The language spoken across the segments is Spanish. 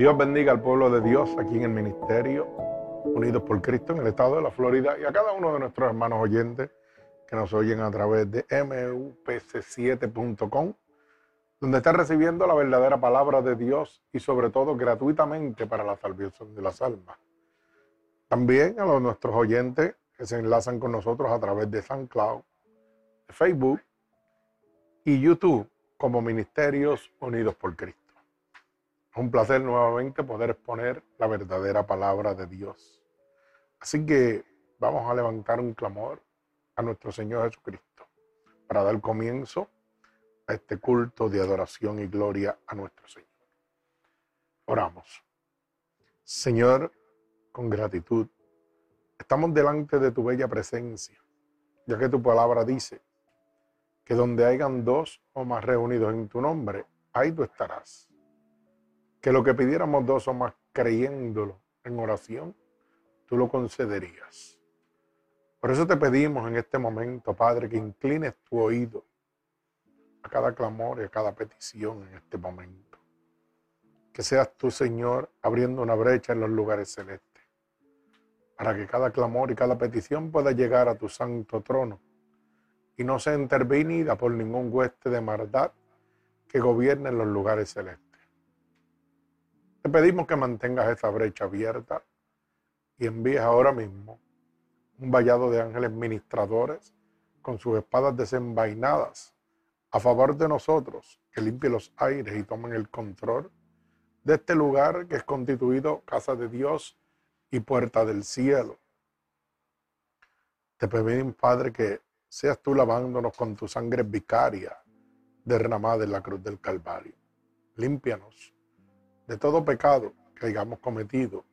Dios bendiga al pueblo de Dios aquí en el ministerio, unidos por Cristo en el estado de la Florida y a cada uno de nuestros hermanos oyentes que nos oyen a través de mupc7.com, donde está recibiendo la verdadera palabra de Dios y sobre todo gratuitamente para la salvación de las almas. También a los, nuestros oyentes que se enlazan con nosotros a través de SoundCloud, de Facebook y YouTube como Ministerios Unidos por Cristo. Es un placer nuevamente poder exponer la verdadera palabra de Dios. Así que vamos a levantar un clamor a nuestro Señor Jesucristo para dar comienzo a este culto de adoración y gloria a nuestro Señor. Oramos. Señor, con gratitud, estamos delante de tu bella presencia, ya que tu palabra dice que donde hayan dos o más reunidos en tu nombre, ahí tú estarás que lo que pidiéramos dos o más creyéndolo en oración, tú lo concederías. Por eso te pedimos en este momento, Padre, que inclines tu oído a cada clamor y a cada petición en este momento. Que seas tú, Señor, abriendo una brecha en los lugares celestes, para que cada clamor y cada petición pueda llegar a tu santo trono y no sea intervenida por ningún hueste de maldad que gobierne en los lugares celestes. Te pedimos que mantengas esa brecha abierta y envíes ahora mismo un vallado de ángeles ministradores con sus espadas desenvainadas a favor de nosotros, que limpie los aires y tomen el control de este lugar que es constituido casa de Dios y puerta del cielo. Te pedimos, Padre, que seas tú lavándonos con tu sangre vicaria derramada en la cruz del Calvario. Límpianos de todo pecado que hayamos cometido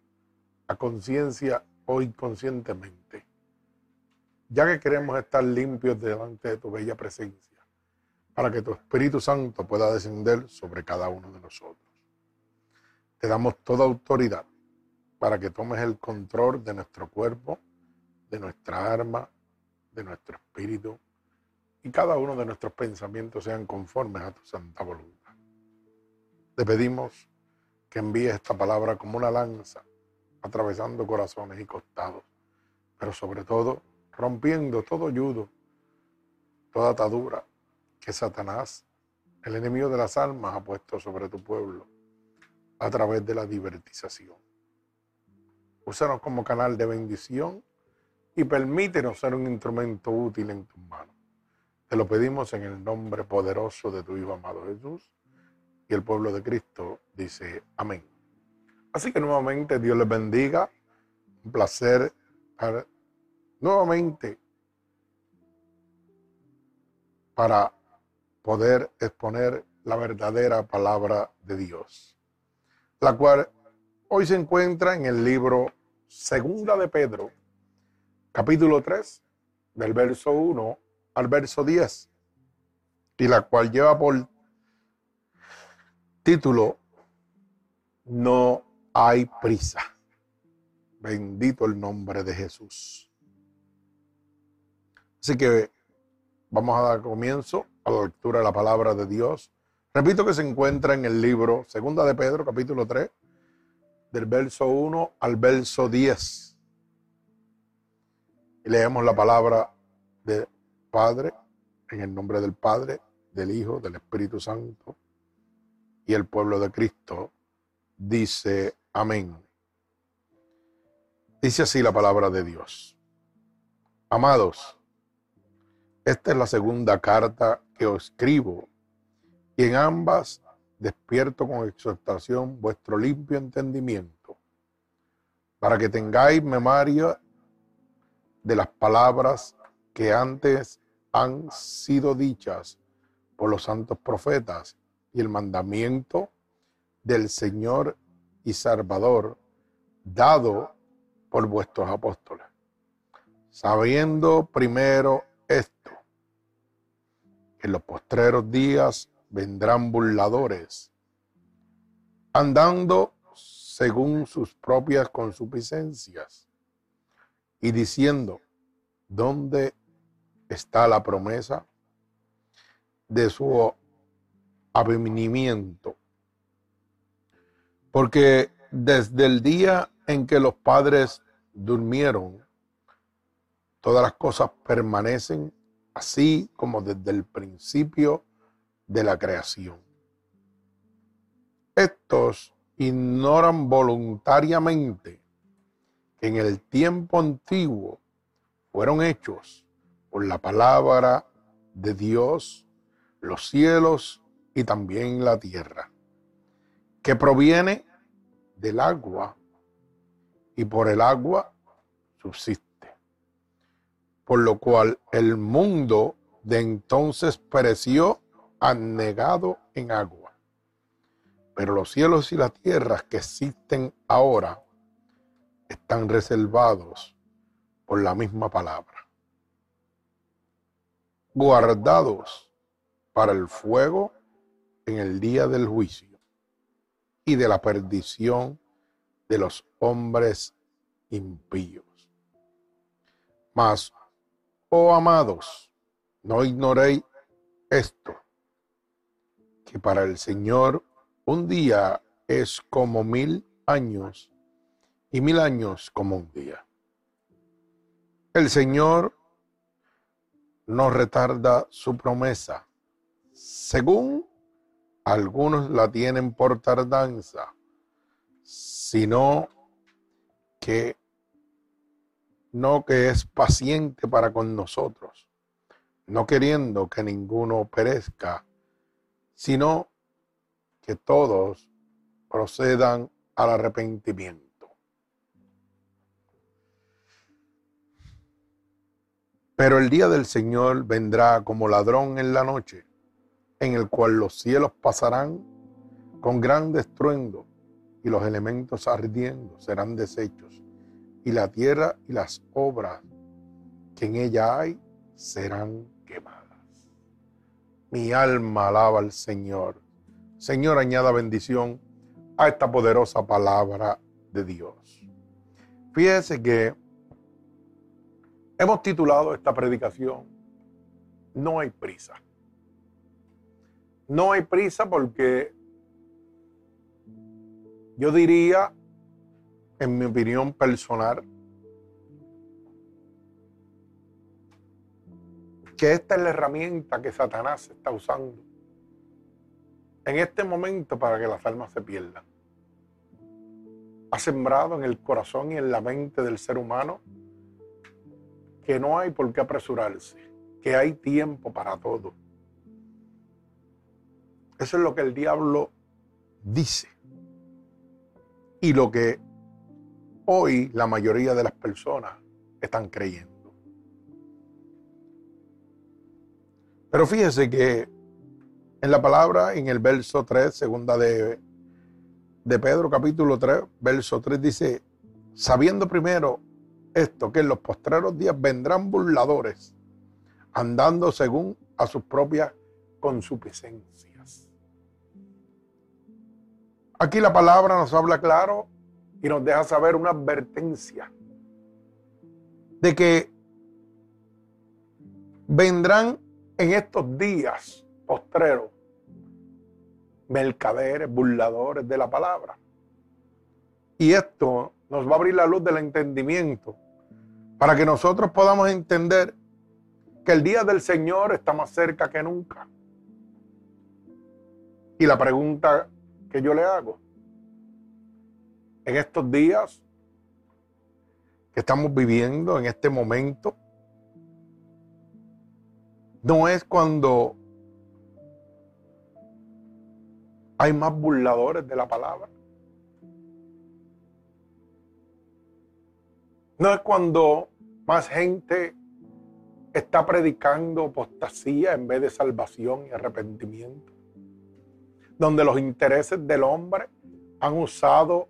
a conciencia o inconscientemente, ya que queremos estar limpios delante de tu bella presencia, para que tu Espíritu Santo pueda descender sobre cada uno de nosotros. Te damos toda autoridad para que tomes el control de nuestro cuerpo, de nuestra arma, de nuestro espíritu, y cada uno de nuestros pensamientos sean conformes a tu santa voluntad. Te pedimos que envíes esta palabra como una lanza, atravesando corazones y costados, pero sobre todo rompiendo todo yudo, toda atadura que Satanás, el enemigo de las almas, ha puesto sobre tu pueblo a través de la divertización. Úsanos como canal de bendición y permítenos ser un instrumento útil en tus manos. Te lo pedimos en el nombre poderoso de tu Hijo amado Jesús y el pueblo de Cristo dice amén. Así que nuevamente Dios les bendiga. Un placer nuevamente para poder exponer la verdadera palabra de Dios, la cual hoy se encuentra en el libro Segunda de Pedro, capítulo 3, del verso 1 al verso 10, y la cual lleva por Título, No hay prisa. Bendito el nombre de Jesús. Así que vamos a dar comienzo a la lectura de la palabra de Dios. Repito que se encuentra en el libro Segunda de Pedro, capítulo 3, del verso 1 al verso 10. Y leemos la palabra del Padre, en el nombre del Padre, del Hijo, del Espíritu Santo y el pueblo de Cristo dice amén. Dice así la palabra de Dios. Amados, esta es la segunda carta que os escribo y en ambas despierto con exhortación vuestro limpio entendimiento, para que tengáis memoria de las palabras que antes han sido dichas por los santos profetas y el mandamiento del Señor y Salvador dado por vuestros apóstoles. Sabiendo primero esto, que en los postreros días vendrán burladores, andando según sus propias consuficiencias y diciendo, ¿dónde está la promesa de su avenimiento. Porque desde el día en que los padres durmieron, todas las cosas permanecen así como desde el principio de la creación. Estos ignoran voluntariamente que en el tiempo antiguo fueron hechos por la palabra de Dios los cielos y también la tierra, que proviene del agua y por el agua subsiste. Por lo cual el mundo de entonces pereció anegado en agua. Pero los cielos y las tierras que existen ahora están reservados por la misma palabra, guardados para el fuego en el día del juicio y de la perdición de los hombres impíos. Mas, oh amados, no ignoréis esto, que para el Señor un día es como mil años y mil años como un día. El Señor no retarda su promesa, según algunos la tienen por tardanza, sino que no que es paciente para con nosotros, no queriendo que ninguno perezca, sino que todos procedan al arrepentimiento. Pero el día del Señor vendrá como ladrón en la noche en el cual los cielos pasarán con gran estruendo y los elementos ardiendo serán deshechos y la tierra y las obras que en ella hay serán quemadas. Mi alma alaba al Señor. Señor, añada bendición a esta poderosa palabra de Dios. Fíjese que hemos titulado esta predicación No hay prisa. No hay prisa porque yo diría, en mi opinión personal, que esta es la herramienta que Satanás está usando en este momento para que las almas se pierdan. Ha sembrado en el corazón y en la mente del ser humano que no hay por qué apresurarse, que hay tiempo para todo eso es lo que el diablo dice. Y lo que hoy la mayoría de las personas están creyendo. Pero fíjese que en la palabra, en el verso 3, segunda de, de Pedro, capítulo 3, verso 3, dice, sabiendo primero esto, que en los postreros días vendrán burladores, andando según a sus propias consuficiencias. Aquí la palabra nos habla claro y nos deja saber una advertencia de que vendrán en estos días postreros mercaderes, burladores de la palabra. Y esto nos va a abrir la luz del entendimiento para que nosotros podamos entender que el día del Señor está más cerca que nunca. Y la pregunta que yo le hago. En estos días que estamos viviendo, en este momento, no es cuando hay más burladores de la palabra. No es cuando más gente está predicando apostasía en vez de salvación y arrepentimiento donde los intereses del hombre han usado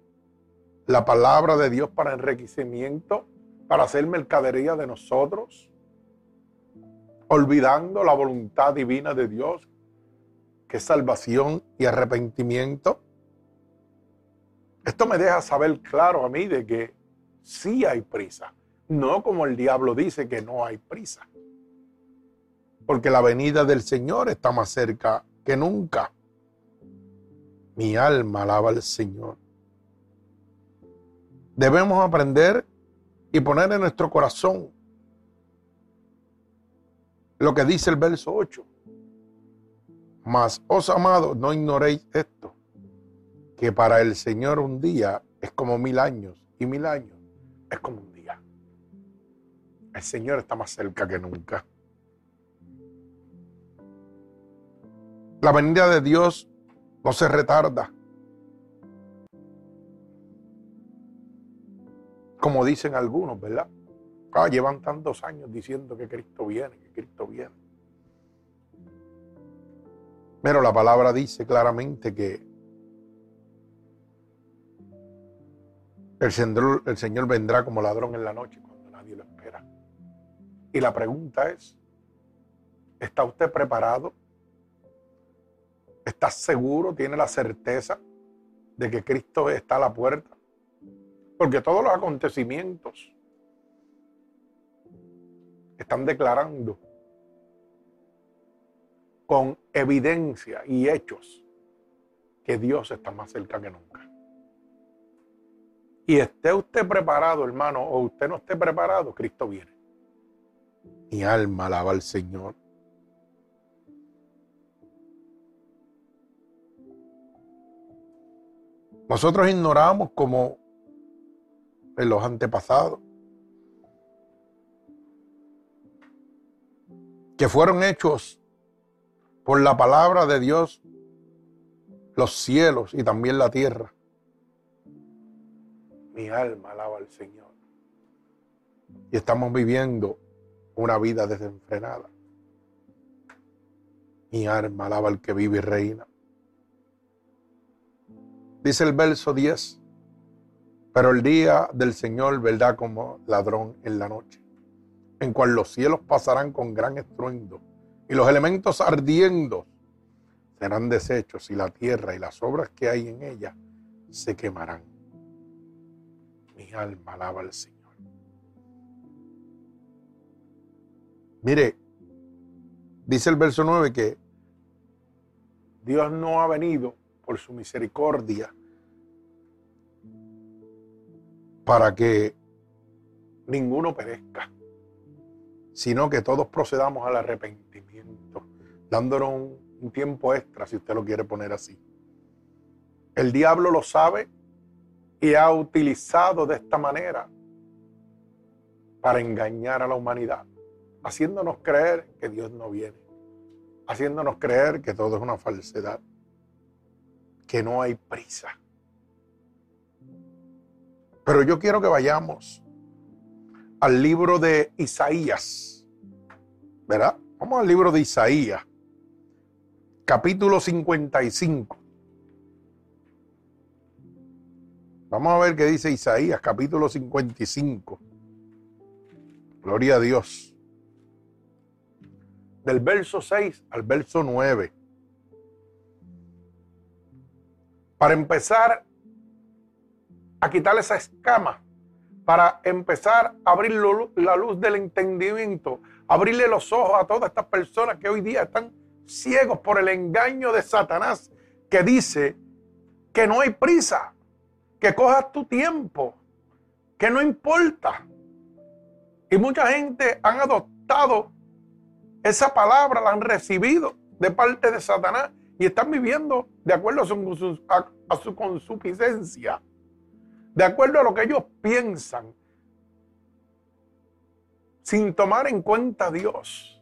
la palabra de Dios para enriquecimiento, para hacer mercadería de nosotros, olvidando la voluntad divina de Dios, que es salvación y arrepentimiento. Esto me deja saber claro a mí de que sí hay prisa, no como el diablo dice que no hay prisa, porque la venida del Señor está más cerca que nunca. Mi alma alaba al Señor. debemos aprender y poner en nuestro corazón lo que dice el verso 8. Mas, os amados, no ignoréis esto, que para el Señor un día es como mil años y mil años es como un día. El Señor está más cerca que nunca. La venida de Dios no se retarda. Como dicen algunos, ¿verdad? Ah, llevan tantos años diciendo que Cristo viene, que Cristo viene. Pero la palabra dice claramente que el Señor, Señor vendrá como ladrón en la noche cuando nadie lo espera. Y la pregunta es, ¿está usted preparado? ¿Está seguro? ¿Tiene la certeza de que Cristo está a la puerta? Porque todos los acontecimientos están declarando con evidencia y hechos que Dios está más cerca que nunca. Y esté usted preparado, hermano, o usted no esté preparado, Cristo viene. Mi alma alaba al Señor. Nosotros ignoramos como en los antepasados que fueron hechos por la palabra de Dios los cielos y también la tierra. Mi alma alaba al Señor. Y estamos viviendo una vida desenfrenada. Mi alma alaba al que vive y reina. Dice el verso 10, pero el día del Señor vendrá como ladrón en la noche, en cual los cielos pasarán con gran estruendo y los elementos ardiendo serán deshechos y la tierra y las obras que hay en ella se quemarán. Mi alma alaba al Señor. Mire, dice el verso 9 que Dios no ha venido por su misericordia para que ninguno perezca, sino que todos procedamos al arrepentimiento, dándonos un, tiempo extra, si usted lo quiere poner así. El diablo lo sabe y ha utilizado de esta manera para engañar a la humanidad, haciéndonos creer que Dios no viene, haciéndonos creer que todo es una falsedad, que no hay prisa. Pero yo quiero que vayamos al libro de Isaías. ¿Verdad? Vamos al libro de Isaías, capítulo 55. Vamos a ver qué dice Isaías, capítulo 55. Gloria a Dios. Del verso 6 al verso 9. Para empezar a quitar esa escama, para empezar a abrir la luz del entendimiento, abrirle los ojos a todas estas personas que hoy día están ciegos por el engaño de Satanás, que dice que no hay prisa, que cojas tu tiempo, que no importa. Y mucha gente han adoptado esa palabra, la han recibido de parte de Satanás y están viviendo de acuerdo a su, a su consuficiencia de acuerdo a lo que ellos piensan, sin tomar en cuenta a Dios,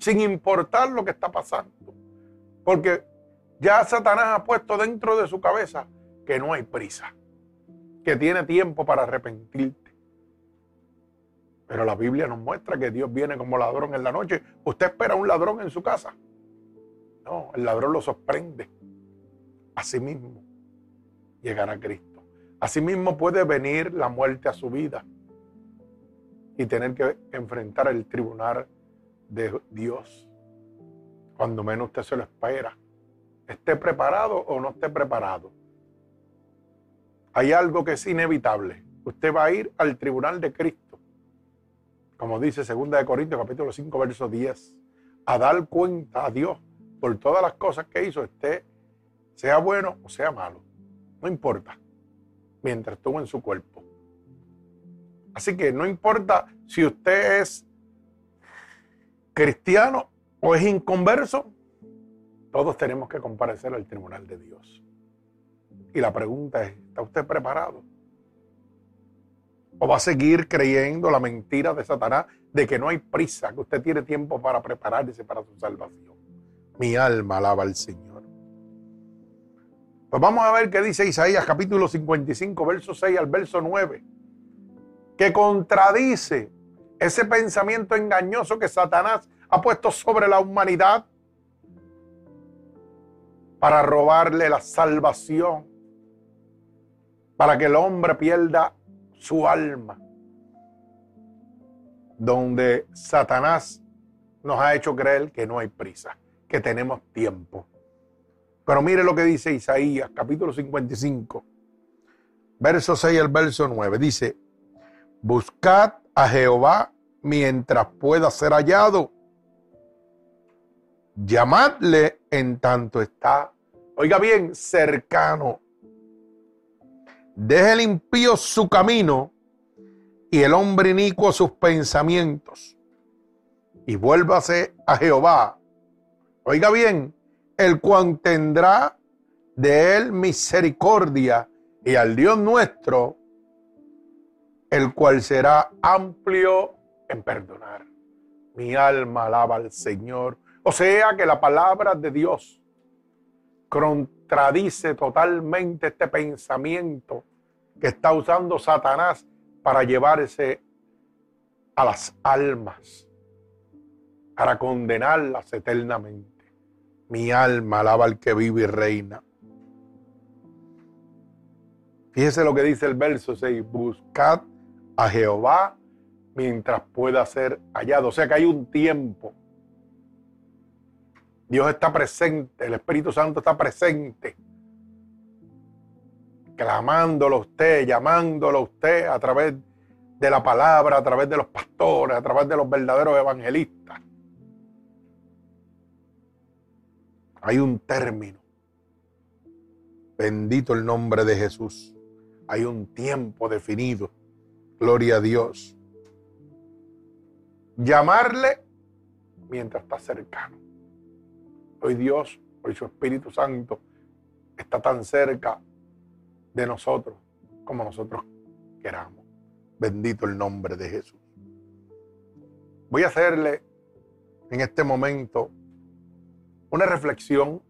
sin importar lo que está pasando. Porque ya Satanás ha puesto dentro de su cabeza que no hay prisa, que tiene tiempo para arrepentirte. Pero la Biblia nos muestra que Dios viene como ladrón en la noche. ¿Usted espera un ladrón en su casa? No, el ladrón lo sorprende. Así mismo llegará Cristo. Asimismo puede venir la muerte a su vida y tener que enfrentar el tribunal de Dios. Cuando menos usted se lo espera. Esté preparado o no esté preparado. Hay algo que es inevitable. Usted va a ir al tribunal de Cristo. Como dice 2 de Corintios capítulo 5 verso 10. A dar cuenta a Dios por todas las cosas que hizo. Esté sea bueno o sea malo. No importa. Mientras estuvo en su cuerpo. Así que no importa si usted es cristiano o es inconverso, todos tenemos que comparecer al tribunal de Dios. Y la pregunta es, ¿está usted preparado? ¿O va a seguir creyendo la mentira de Satanás de que no hay prisa, que usted tiene tiempo para prepararse para su salvación? Mi alma alaba al Señor. Pues vamos a ver qué dice Isaías capítulo 55, verso 6 al verso 9, que contradice ese pensamiento engañoso que Satanás ha puesto sobre la humanidad para robarle la salvación, para que el hombre pierda su alma, donde Satanás nos ha hecho creer que no hay prisa, que tenemos tiempo. Pero mire lo que dice Isaías, capítulo 55, verso 6 al verso 9. Dice, buscad a Jehová mientras pueda ser hallado. Llamadle en tanto está, oiga bien, cercano. Deje el impío su camino y el hombre inicuo sus pensamientos. Y vuélvase a Jehová. Oiga bien, el cual tendrá de él misericordia y al Dios nuestro, el cual será amplio en perdonar. Mi alma alaba al Señor. O sea que la palabra de Dios contradice totalmente este pensamiento que está usando Satanás para llevarse a las almas, para condenarlas eternamente. Mi alma alaba al que vive y reina. Fíjese lo que dice el verso 6, buscad a Jehová mientras pueda ser hallado. O sea que hay un tiempo. Dios está presente, el Espíritu Santo está presente, clamándolo a usted, llamándolo a usted a través de la palabra, a través de los pastores, a través de los verdaderos evangelistas. Hay un término. Bendito el nombre de Jesús. Hay un tiempo definido. Gloria a Dios. Llamarle mientras está cercano. Hoy Dios, hoy su Espíritu Santo está tan cerca de nosotros como nosotros queramos. Bendito el nombre de Jesús. Voy a hacerle en este momento una reflexión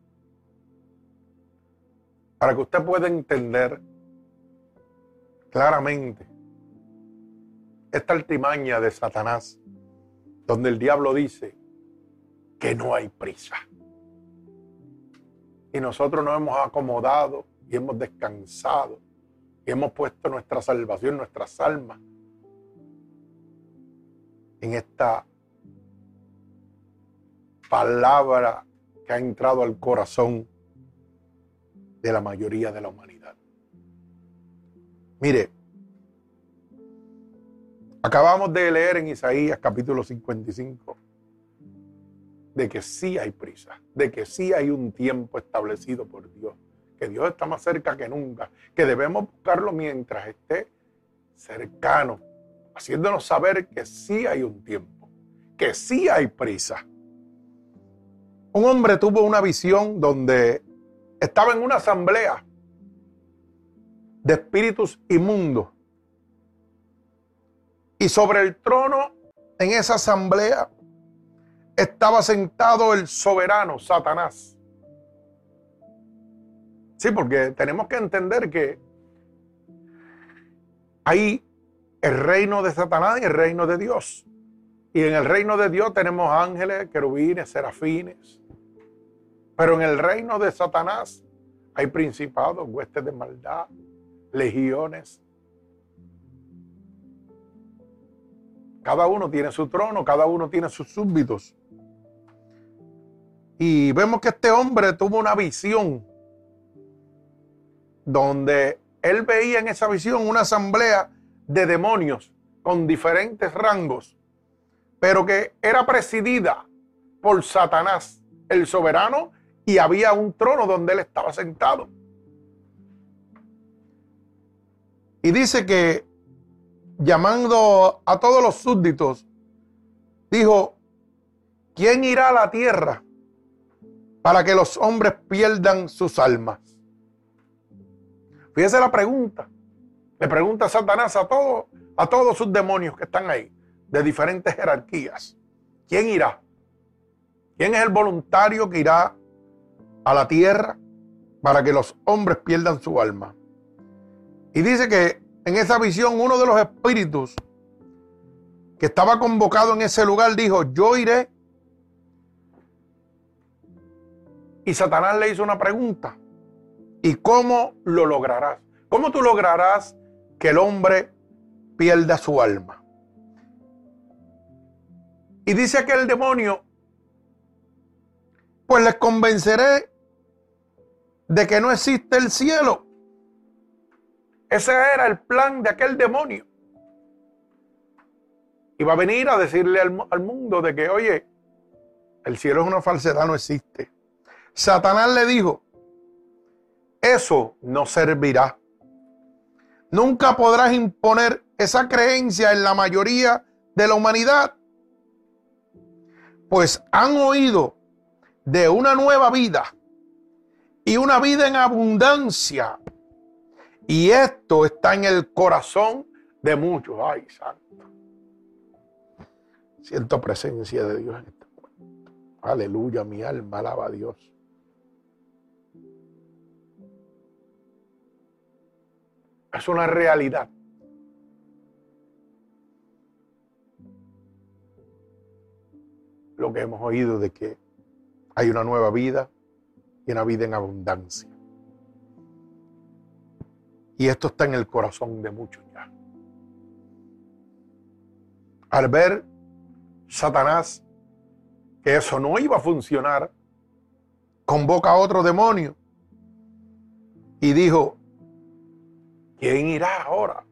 para que usted pueda entender claramente esta altimaña de Satanás, donde el diablo dice que no hay prisa. Y nosotros nos hemos acomodado y hemos descansado y hemos puesto nuestra salvación, nuestras almas en esta palabra que ha entrado al corazón de la mayoría de la humanidad. Mire, acabamos de leer en Isaías capítulo 55 de que sí hay prisa, de que sí hay un tiempo establecido por Dios, que Dios está más cerca que nunca, que debemos buscarlo mientras esté cercano, haciéndonos saber que sí hay un tiempo, que sí hay prisa. Un hombre tuvo una visión donde estaba en una asamblea de espíritus inmundos. Y sobre el trono, en esa asamblea, estaba sentado el soberano, Satanás. Sí, porque tenemos que entender que hay el reino de Satanás y el reino de Dios. Y en el reino de Dios tenemos ángeles, querubines, serafines, pero en el reino de Satanás hay principados, huestes de maldad, legiones. Cada uno tiene su trono, cada uno tiene sus súbditos. Y vemos que este hombre tuvo una visión donde él veía en esa visión una asamblea de demonios con diferentes rangos, pero que era presidida por Satanás, el soberano y había un trono donde él estaba sentado. Y dice que llamando a todos los súbditos, dijo, ¿quién irá a la tierra para que los hombres pierdan sus almas? Fíjese la pregunta. Le pregunta Satanás a todos, a todos sus demonios que están ahí, de diferentes jerarquías. ¿Quién irá? ¿Quién es el voluntario que irá a la tierra para que los hombres pierdan su alma? Y dice que en esa visión uno de los espíritus que estaba convocado en ese lugar dijo, yo iré. Y Satanás le hizo una pregunta. ¿Y cómo lo lograrás? ¿Cómo tú lograrás que el hombre pierda su alma? Y dice que el demonio, pues les convenceré de que no existe el cielo. Ese era el plan de aquel demonio. Y va a venir a decirle al, al, mundo de que, oye, el cielo es una falsedad, no existe. Satanás le dijo, eso no servirá. Nunca podrás imponer esa creencia en la mayoría de la humanidad, pues han oído de una nueva vida y una vida en abundancia. Y esto está en el corazón de muchos. Ay, santo. Siento presencia de Dios en este momento. Aleluya, mi alma alaba a Dios. Es una realidad. Lo que hemos oído de que hay una nueva vida y una vida en abundancia. Y esto está en el corazón de muchos ya. Al ver Satanás que eso no iba a funcionar, convoca a otro demonio y dijo, ¿Quién irá ahora?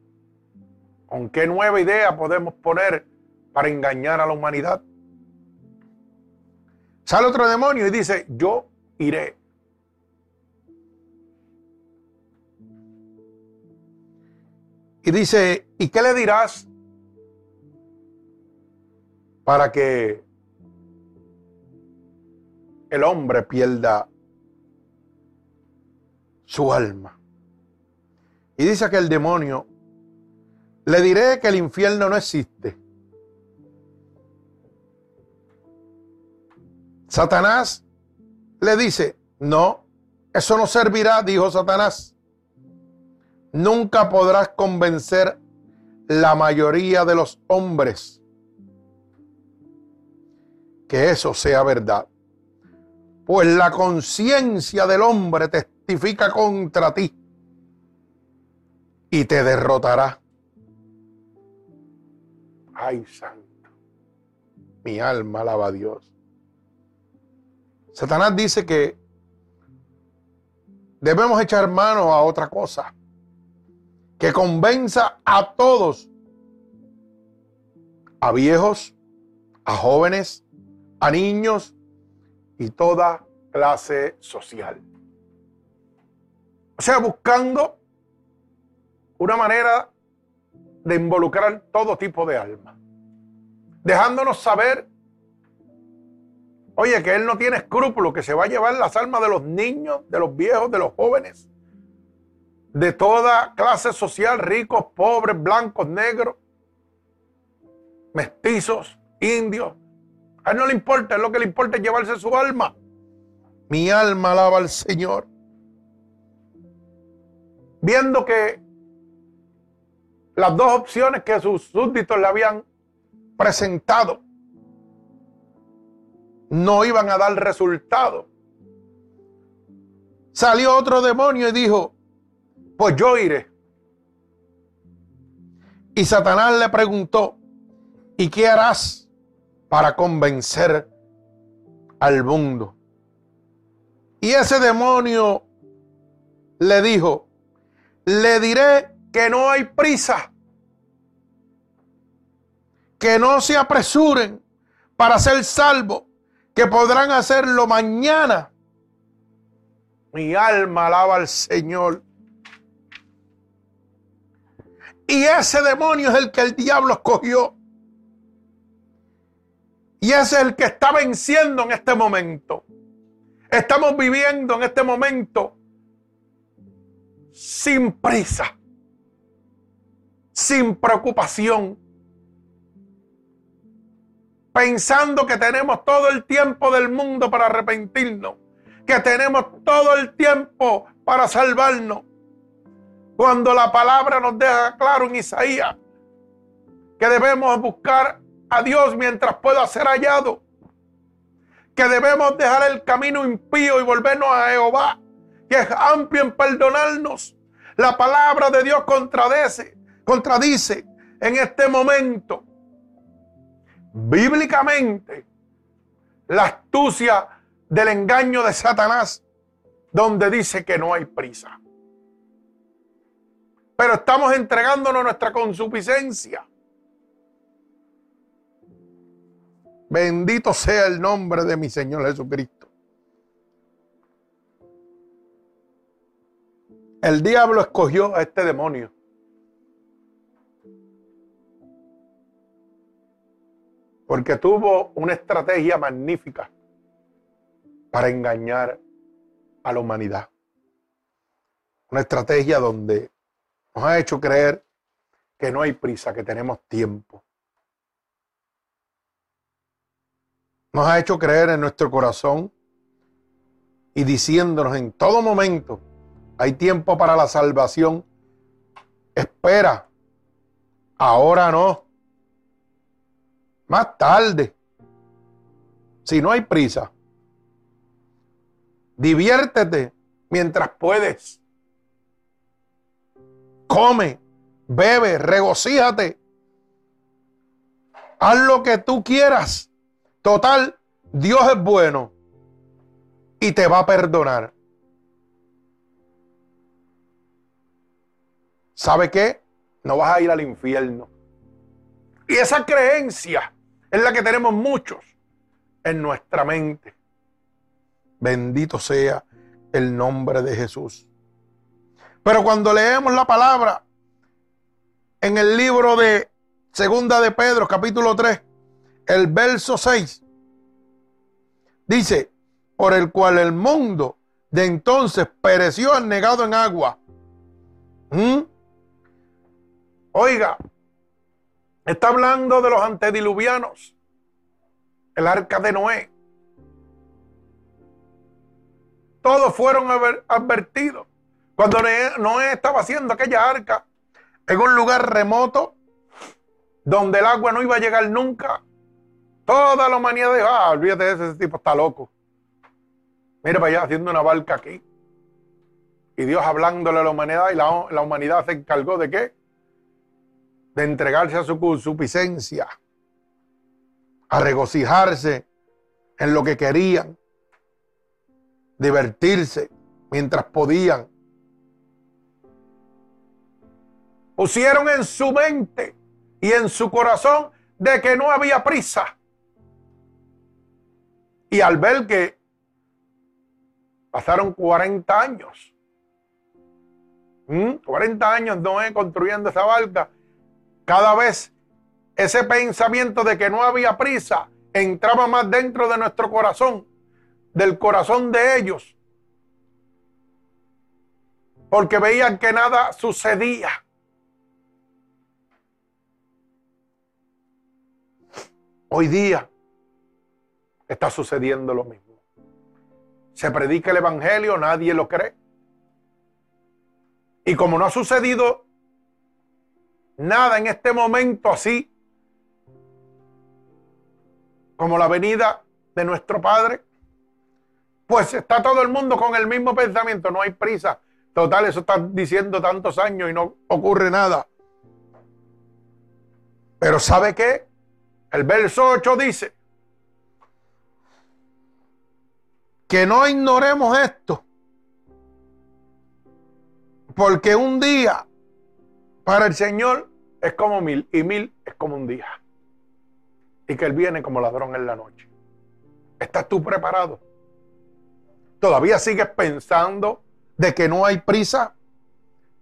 ¿Con qué nueva idea podemos poner para engañar a la humanidad? Sale otro demonio y dice, yo iré. Y dice, ¿y qué le dirás para que el hombre pierda su alma? Y dice que el demonio, le diré que el infierno no existe. Satanás le dice, no, eso no servirá, dijo Satanás. Nunca podrás convencer la mayoría de los hombres que eso sea verdad. Pues la conciencia del hombre testifica contra ti y te derrotará. Ay, santo. Mi alma alaba a Dios. Satanás dice que debemos echar mano a otra cosa que convenza a todos, a viejos, a jóvenes, a niños y toda clase social. O sea, buscando una manera de involucrar todo tipo de alma, dejándonos saber, oye, que Él no tiene escrúpulos, que se va a llevar las almas de los niños, de los viejos, de los jóvenes, de toda clase social, ricos, pobres, blancos, negros, mestizos, indios. A Él no le importa, lo que le importa es llevarse su alma. Mi alma alaba al Señor. Viendo que las dos opciones que sus súbditos le habían presentado no iban a dar resultado. Salió otro demonio y dijo, pues yo iré. Y Satanás le preguntó, ¿y qué harás para convencer al mundo? Y ese demonio le dijo, le diré que no hay prisa, que no se apresuren para ser salvos, que podrán hacerlo mañana. Mi alma alaba al Señor. Y ese demonio es el que el diablo escogió. Y ese es el que está venciendo en este momento. Estamos viviendo en este momento sin prisa, sin preocupación, pensando que tenemos todo el tiempo del mundo para arrepentirnos, que tenemos todo el tiempo para salvarnos. Cuando la palabra nos deja claro en Isaías que debemos buscar a Dios mientras pueda ser hallado, que debemos dejar el camino impío y volvernos a Jehová, que es amplio en perdonarnos. La palabra de Dios contradice, contradice en este momento bíblicamente la astucia del engaño de Satanás, donde dice que no hay prisa. Pero estamos entregándonos nuestra consuficiencia. Bendito sea el nombre de mi Señor Jesucristo. El diablo escogió a este demonio porque tuvo una estrategia magnífica para engañar a la humanidad. Una estrategia donde nos ha hecho creer que no hay prisa, que tenemos tiempo. Nos ha hecho creer en nuestro corazón y diciéndonos en todo momento, hay tiempo para la salvación. Espera, ahora no más tarde, si no hay prisa. Diviértete mientras puedes. Come, bebe, regocíjate. Haz lo que tú quieras. Total, Dios es bueno y te va a perdonar. ¿Sabe qué? No vas a ir al infierno. Y esa creencia es la que tenemos muchos en nuestra mente. Bendito sea el nombre de Jesús. Pero cuando leemos la palabra en el libro de Segunda de Pedro, capítulo 3, el verso 6, dice, por el cual el mundo de entonces pereció anegado en agua. ¿Mm? Oiga, Está hablando de los antediluvianos, el arca de Noé. Todos fueron advertidos. Cuando Noé estaba haciendo aquella arca en un lugar remoto, donde el agua no iba a llegar nunca, toda la humanidad dijo, ah, olvídate de ese, tipo, está loco. Mira para allá haciendo una barca aquí. Y Dios hablándole a la humanidad y la, humanidad se encargó de qué? de entregarse a su consuficiencia, a regocijarse en lo que querían, divertirse mientras podían. Pusieron en su mente y en su corazón de que no había prisa. Y al ver que pasaron 40 años, 40 años Noé construyendo esa barca, cada vez ese pensamiento de que no había prisa entraba más dentro de nuestro corazón, del corazón de ellos, porque veían que nada sucedía. Hoy día está sucediendo lo mismo. Se predica el Evangelio, nadie lo cree. Y como no ha sucedido nada en este momento así como la venida de nuestro Padre, pues está todo el mundo con el mismo pensamiento, no hay prisa. Total, eso está diciendo tantos años y no ocurre nada. Pero ¿sabe qué? El verso 8 dice que no ignoremos esto, porque un día para el Señor es como mil y mil es como un día. Y que Él viene como ladrón en la noche. ¿Estás tú preparado? ¿Todavía sigues pensando de que no hay prisa?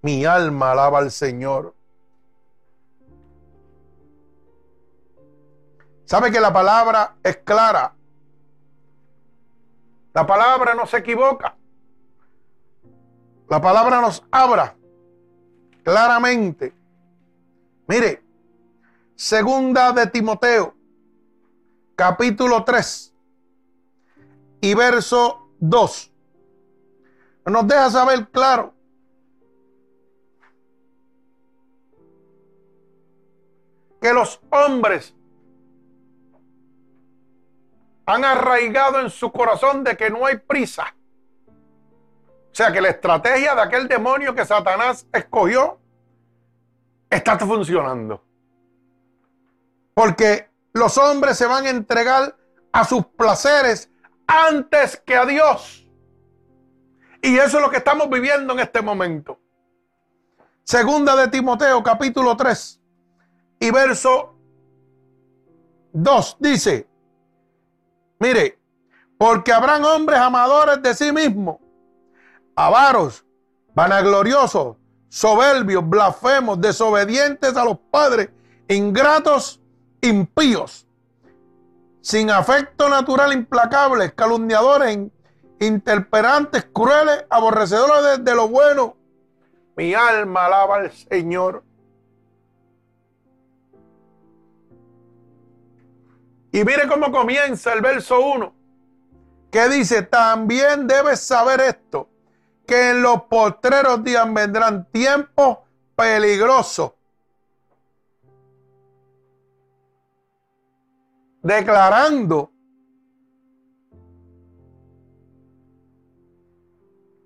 Mi alma alaba al Señor. Sabe que la palabra es clara. La palabra no se equivoca. La palabra nos habla claramente. Mire, segunda de Timoteo, capítulo 3 y verso 2. Nos deja saber claro que los hombres han arraigado en su corazón de que no hay prisa. O sea que la estrategia de aquel demonio que Satanás escogió está funcionando. Porque los hombres se van a entregar a sus placeres antes que a Dios. Y eso es lo que estamos viviendo en este momento. Segunda de Timoteo capítulo 3 y verso 2 dice, mire, porque habrán hombres amadores de sí mismos, avaros, vanagloriosos, soberbios, blasfemos, desobedientes a los padres, ingratos, impíos, sin afecto natural, implacables, calumniadores, interperantes, crueles, aborrecedores de, lo bueno. Mi alma alaba al Señor. Y mire cómo comienza el verso 1, que dice, también debes saber esto, que en los postreros días vendrán tiempos peligrosos. Declarando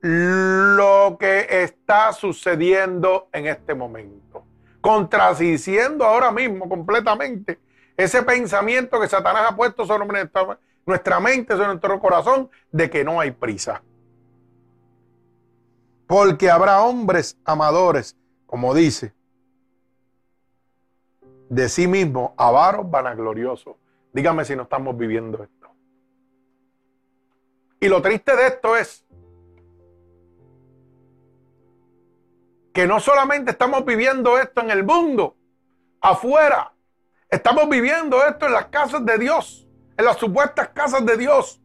lo que está sucediendo en este momento. Contradiciendo ahora mismo completamente ese pensamiento que Satanás ha puesto sobre nuestra, mente, sobre nuestro corazón, de que no hay prisa. Porque habrá hombres amadores, como dice, de sí mismo, avaros, vanagloriosos. Dígame si no estamos viviendo esto. Y lo triste de esto es que no solamente estamos viviendo esto en el mundo, afuera, estamos viviendo esto en las casas de Dios, en las supuestas casas de Dios,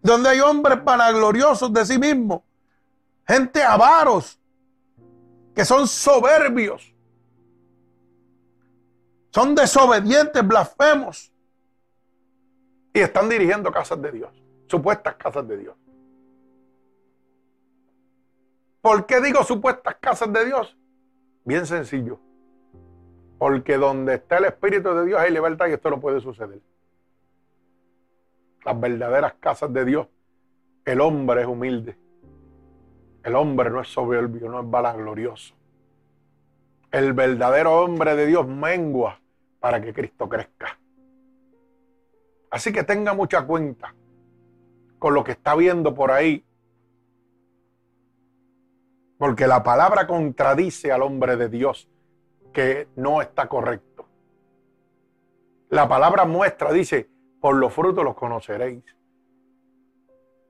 donde hay hombres vanagloriosos de sí mismos, gente avaros, que son soberbios, son desobedientes, blasfemos, y están dirigiendo casas de Dios, supuestas casas de Dios. ¿Por qué digo supuestas casas de Dios? Bien sencillo. Porque donde está el Espíritu de Dios hay libertad y esto no puede suceder. Las verdaderas casas de Dios, el hombre es humilde. El hombre no es soberbio, no es glorioso. El verdadero hombre de Dios mengua para que Cristo crezca. Así que tenga mucha cuenta con lo que está viendo por ahí. Porque la palabra contradice al hombre de Dios que no está correcto. La palabra muestra, dice, por los frutos los conoceréis.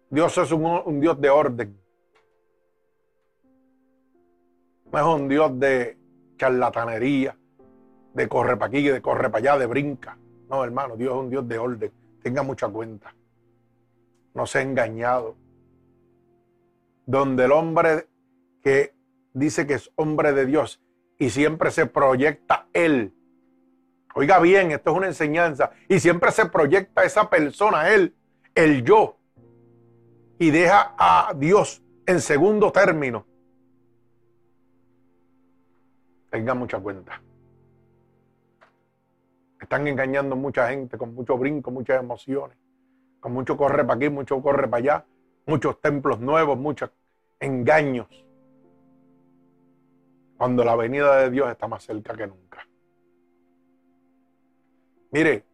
Dios es un, un Dios de orden. No es un Dios de charlatanería, de corre para aquí, de corre para allá, de brinca. No, hermano, Dios es un Dios de orden. Tenga mucha cuenta. No se ha engañado. Donde el hombre que dice que es hombre de Dios y siempre se proyecta él. Oiga bien, esto es una enseñanza. Y siempre se proyecta esa persona, él, el yo. Y deja a Dios en segundo término Tenga mucha cuenta. Están engañando mucha gente con mucho brinco, muchas emociones, con mucho corre para aquí, mucho corre para allá, muchos templos nuevos, muchos engaños. Cuando la venida de Dios está más cerca que nunca. Mire,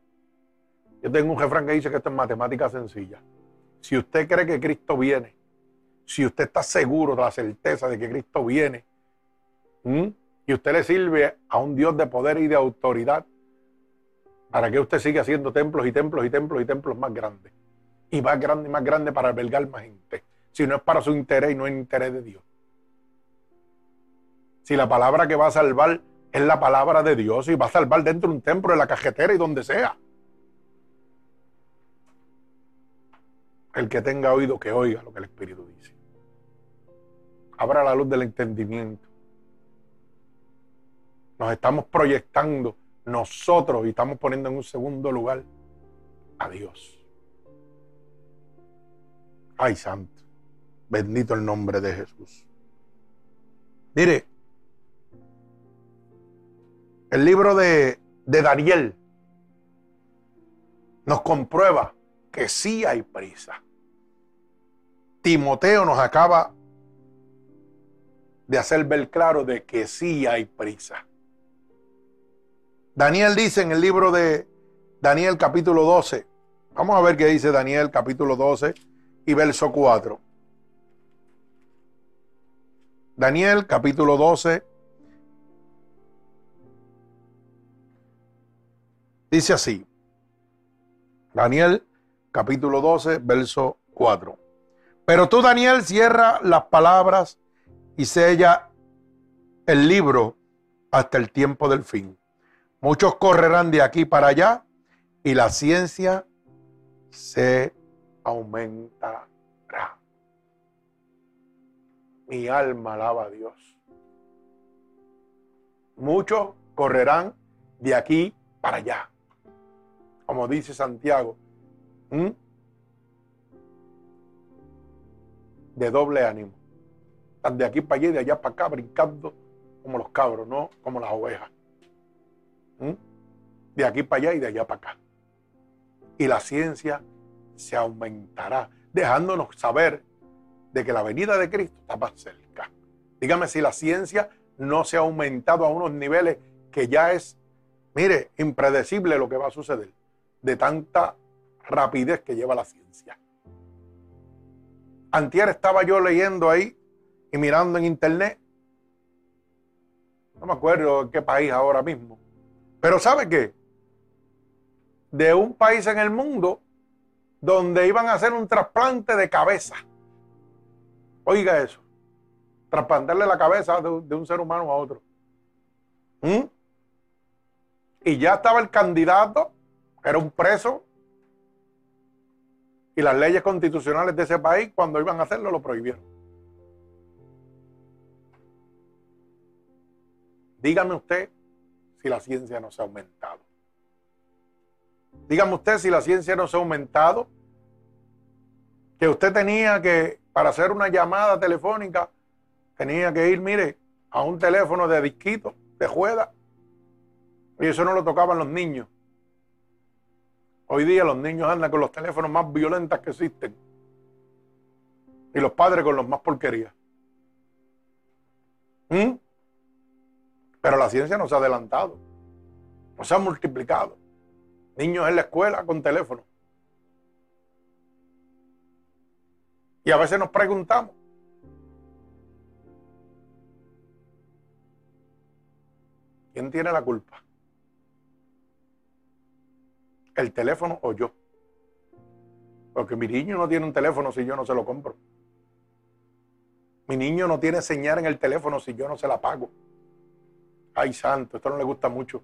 yo tengo un jefrán que dice que esto es matemática sencilla. Si usted cree que Cristo viene, si usted está seguro de la certeza de que Cristo viene, y usted le sirve a un Dios de poder y de autoridad, ¿para que usted siga haciendo templos y templos y templos y templos más grandes? Y más grande y más grande para albergar más gente. Si no es para su interés y no es interés de Dios. Si la palabra que va a salvar es la palabra de Dios y va a salvar dentro de un templo, en la cajetera y donde sea. El que tenga oído, que oiga lo que el Espíritu dice. Abra la luz del entendimiento. Nos estamos proyectando nosotros y estamos poniendo en un segundo lugar a Dios. Ay, santo. Bendito el nombre de Jesús. Mire, el libro de, de Daniel nos comprueba que sí hay prisa. Timoteo nos acaba de hacer ver claro de que sí hay prisa. Daniel dice en el libro de Daniel capítulo 12, vamos a ver qué dice Daniel capítulo 12 y verso 4. Daniel capítulo 12 dice así. Daniel capítulo 12, verso 4. Pero tú, Daniel, cierra las palabras y sella el libro hasta el tiempo del fin. Muchos correrán de aquí para allá y la ciencia se aumentará. Mi alma alaba a Dios. Muchos correrán de aquí para allá. Como dice Santiago, de doble ánimo. Están de aquí para allá y de allá para acá, brincando como los cabros, no como las ovejas. De aquí para allá y de allá para acá. Y la ciencia se aumentará, dejándonos saber de que la venida de Cristo está más cerca. Dígame si la ciencia no se ha aumentado a unos niveles que ya es, mire, impredecible lo que va a suceder, de tanta rapidez que lleva la ciencia. Antier estaba yo leyendo ahí y mirando en internet. No me acuerdo en qué país ahora mismo. Pero ¿sabe qué? De un país en el mundo donde iban a hacer un trasplante de cabeza. Oiga eso. Trasplantarle la cabeza de, un ser humano a otro. ¿Mm? Y ya estaba el candidato, era un preso, y las leyes constitucionales de ese país, cuando iban a hacerlo, lo prohibieron. Dígame usted si la ciencia no se ha aumentado. Dígame usted si la ciencia no se ha aumentado. Que usted tenía que, para hacer una llamada telefónica, tenía que ir, mire, a un teléfono de disquito, de juega. Y eso no lo tocaban los niños. Hoy día los niños andan con los teléfonos más violentos que existen. Y los padres con los más porquerías. ¿Mm? Pero la ciencia no se ha adelantado. No se ha multiplicado. Niños en la escuela con teléfono. Y a veces nos preguntamos, ¿quién tiene la culpa? El teléfono o yo. Porque mi niño no tiene un teléfono si yo no se lo compro. Mi niño no tiene señal en el teléfono si yo no se la pago. Ay, santo, esto no le gusta mucho.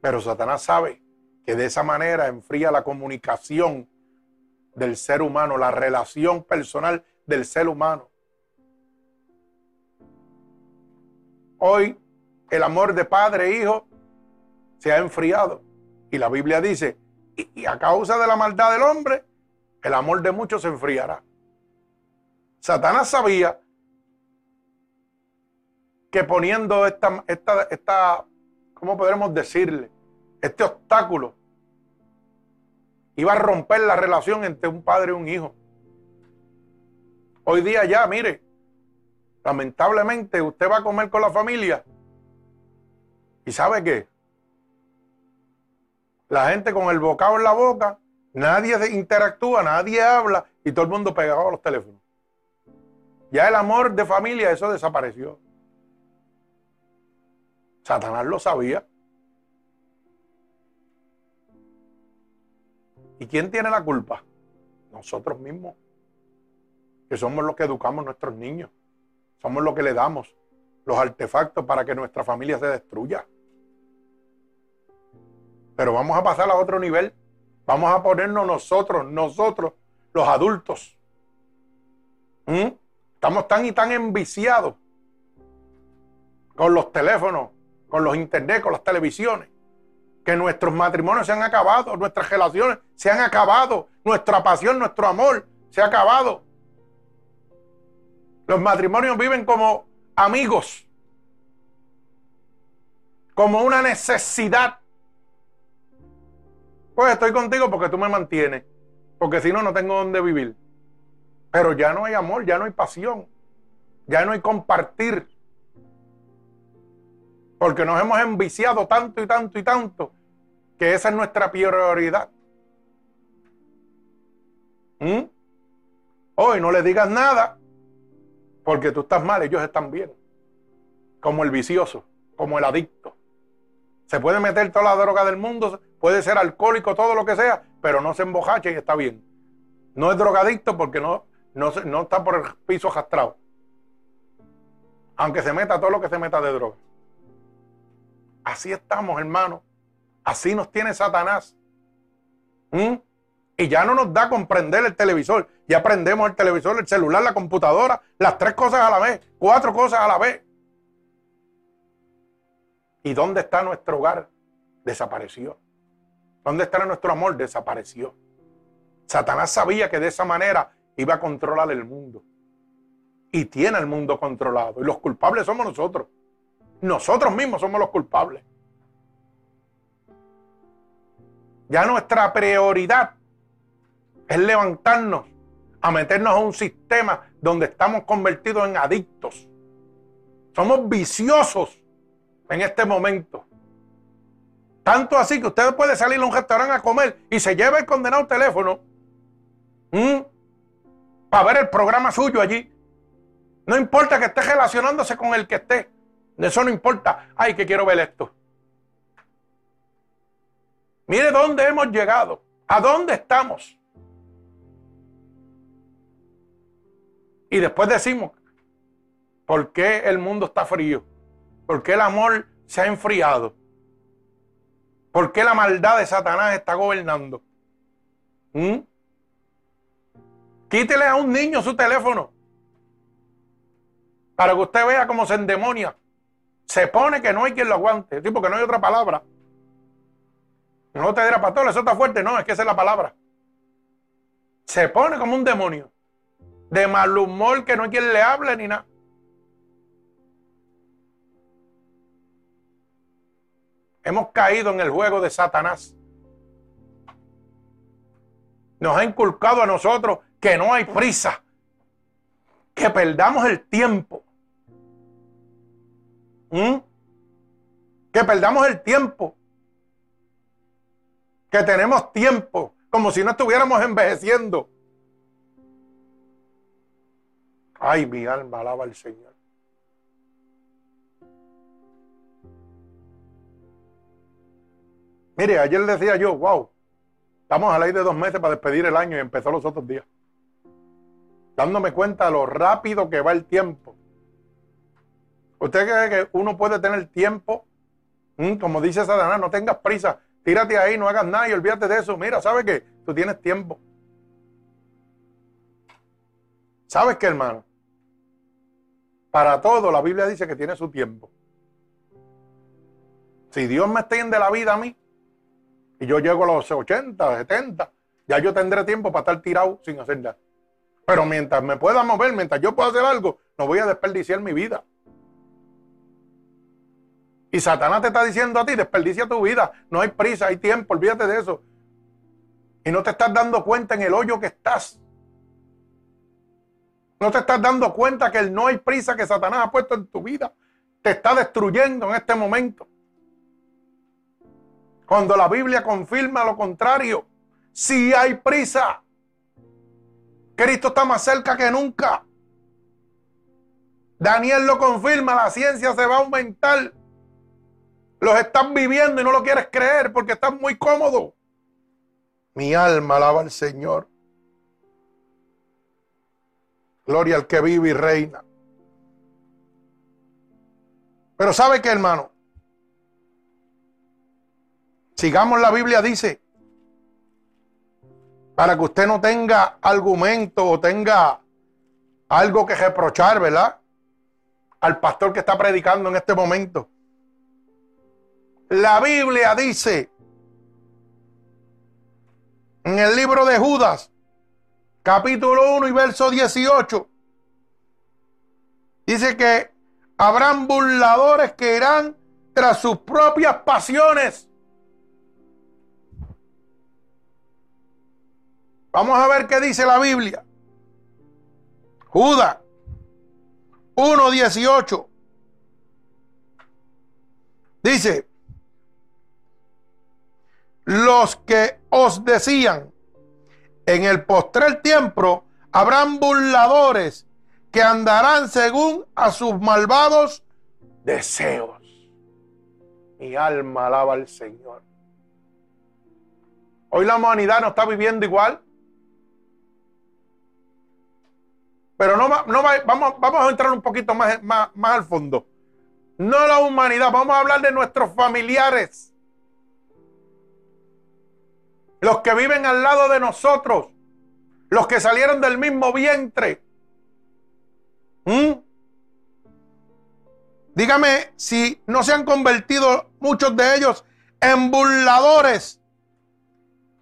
Pero Satanás sabe que de esa manera enfría la comunicación del ser humano, la relación personal del ser humano. Hoy el amor de padre e hijo se ha enfriado. Y la Biblia dice, y, a causa de la maldad del hombre, el amor de muchos se enfriará. Satanás sabía que poniendo esta, esta, esta, ¿cómo podremos decirle? Este obstáculo iba a romper la relación entre un padre y un hijo. Hoy día ya, mire, lamentablemente usted va a comer con la familia y sabe qué, la gente con el bocado en la boca, nadie interactúa, nadie habla y todo el mundo pegado a los teléfonos. Ya el amor de familia, eso desapareció. Satanás lo sabía. ¿Y quién tiene la culpa? Nosotros mismos, que somos los que educamos a nuestros niños. Somos los que le damos los artefactos para que nuestra familia se destruya. Pero vamos a pasar a otro nivel. Vamos a ponernos nosotros, nosotros, los adultos. ¿Mm? Estamos tan y tan enviciados con los teléfonos, con los internet, con las televisiones, que nuestros matrimonios se han acabado, nuestras relaciones se han acabado, nuestra pasión, nuestro amor se ha acabado. Los matrimonios viven como amigos, como una necesidad. Pues estoy contigo porque tú me mantienes, porque si no, no tengo dónde vivir. Pero ya no hay amor, ya no hay pasión, ya no hay compartir. Porque nos hemos enviciado tanto y tanto y tanto que esa es nuestra prioridad. ¿Mm? Hoy no le digas nada porque tú estás mal, ellos están bien. Como el vicioso, como el adicto. Se puede meter toda la droga del mundo, puede ser alcohólico, todo lo que sea, pero no se embojacha y está bien. No es drogadicto porque no, no, no está por el piso jastrado. Aunque se meta todo lo que se meta de droga. Así estamos, hermano. Así nos tiene Satanás. ¿Mm? Y ya no nos da comprender el televisor. Ya prendemos el televisor, el celular, la computadora, las tres cosas a la vez, cuatro cosas a la vez. ¿Y dónde está nuestro hogar? Desapareció. ¿Dónde está nuestro amor? Desapareció. Satanás sabía que de esa manera iba a controlar el mundo. Y tiene el mundo controlado. Y los culpables somos nosotros. Nosotros mismos somos los culpables. Ya nuestra prioridad es levantarnos a meternos a un sistema donde estamos convertidos en adictos. Somos viciosos en este momento. Tanto así que usted puede salir a un restaurante a comer y se lleva el condenado teléfono para ver el programa suyo allí. No importa que esté relacionándose con el que esté. Eso no importa. Ay, que quiero ver esto. Mire dónde hemos llegado. ¿A dónde estamos? Y después decimos, ¿por qué el mundo está frío? ¿Por qué el amor se ha enfriado? ¿Por qué la maldad de Satanás está gobernando? ¿Mm? Quítele a un niño su teléfono para que usted vea cómo se endemonia. Se pone que no hay quien lo aguante, sí, porque no hay otra palabra. No te dirá, pastor, eso está fuerte. No, es que esa es la palabra. Se pone como un demonio. De mal humor que no hay quien le hable ni nada. Hemos caído en el juego de Satanás. Nos ha inculcado a nosotros que no hay prisa, que perdamos el tiempo. ¿Mm? Que perdamos el tiempo. Que tenemos tiempo, como si no estuviéramos envejeciendo. Ay, mi alma alaba al Señor. Mire, ayer decía yo, wow, estamos a la ley de dos meses para despedir el año y empezó los otros días. Dándome cuenta de lo rápido que va el tiempo. ¿Usted cree que uno puede tener tiempo? Mm, como dice Satanás, no tengas prisa, tírate ahí, no hagas nada y olvídate de eso. Mira, ¿sabes qué? Tú tienes tiempo. ¿Sabes qué, hermano? Para todo la Biblia dice que tiene su tiempo. Si Dios me extiende la vida a mí, y yo llego a los 80, 70, ya yo tendré tiempo para estar tirado sin hacer nada. Pero mientras me pueda mover, mientras yo pueda hacer algo, no voy a desperdiciar mi vida. Y Satanás te está diciendo a ti, desperdicia tu vida, no hay prisa, hay tiempo, olvídate de eso. Y no te estás dando cuenta en el hoyo que estás. No te estás dando cuenta que el no hay prisa que Satanás ha puesto en tu vida te está destruyendo en este momento. Cuando la Biblia confirma lo contrario, si hay prisa. Cristo está más cerca que nunca. Daniel lo confirma, la ciencia se va a aumentar. Los están viviendo y no lo quieres creer porque están muy cómodo. Mi alma alaba al Señor. Gloria al que vive y reina. Pero ¿sabe qué, hermano? Sigamos la Biblia, dice para que usted no tenga argumento o tenga algo que reprochar, ¿verdad? Al pastor que está predicando en este momento. La Biblia dice en el libro de Judas, capítulo 1 y verso 18, dice que habrán burladores que irán tras sus propias pasiones. Vamos a ver qué dice la Biblia. Judas 1.18. Dice, los que os decían, en el postrer tiempo habrán burladores que andarán según a sus malvados deseos. Mi alma alaba al Señor. Hoy la humanidad no está viviendo igual. Pero no, no vamos, vamos a entrar un poquito más, al fondo. No la humanidad, vamos a hablar de nuestros familiares. Los que viven al lado de nosotros. Los que salieron del mismo vientre. ¿Mm? Dígame si no se han convertido muchos de ellos en burladores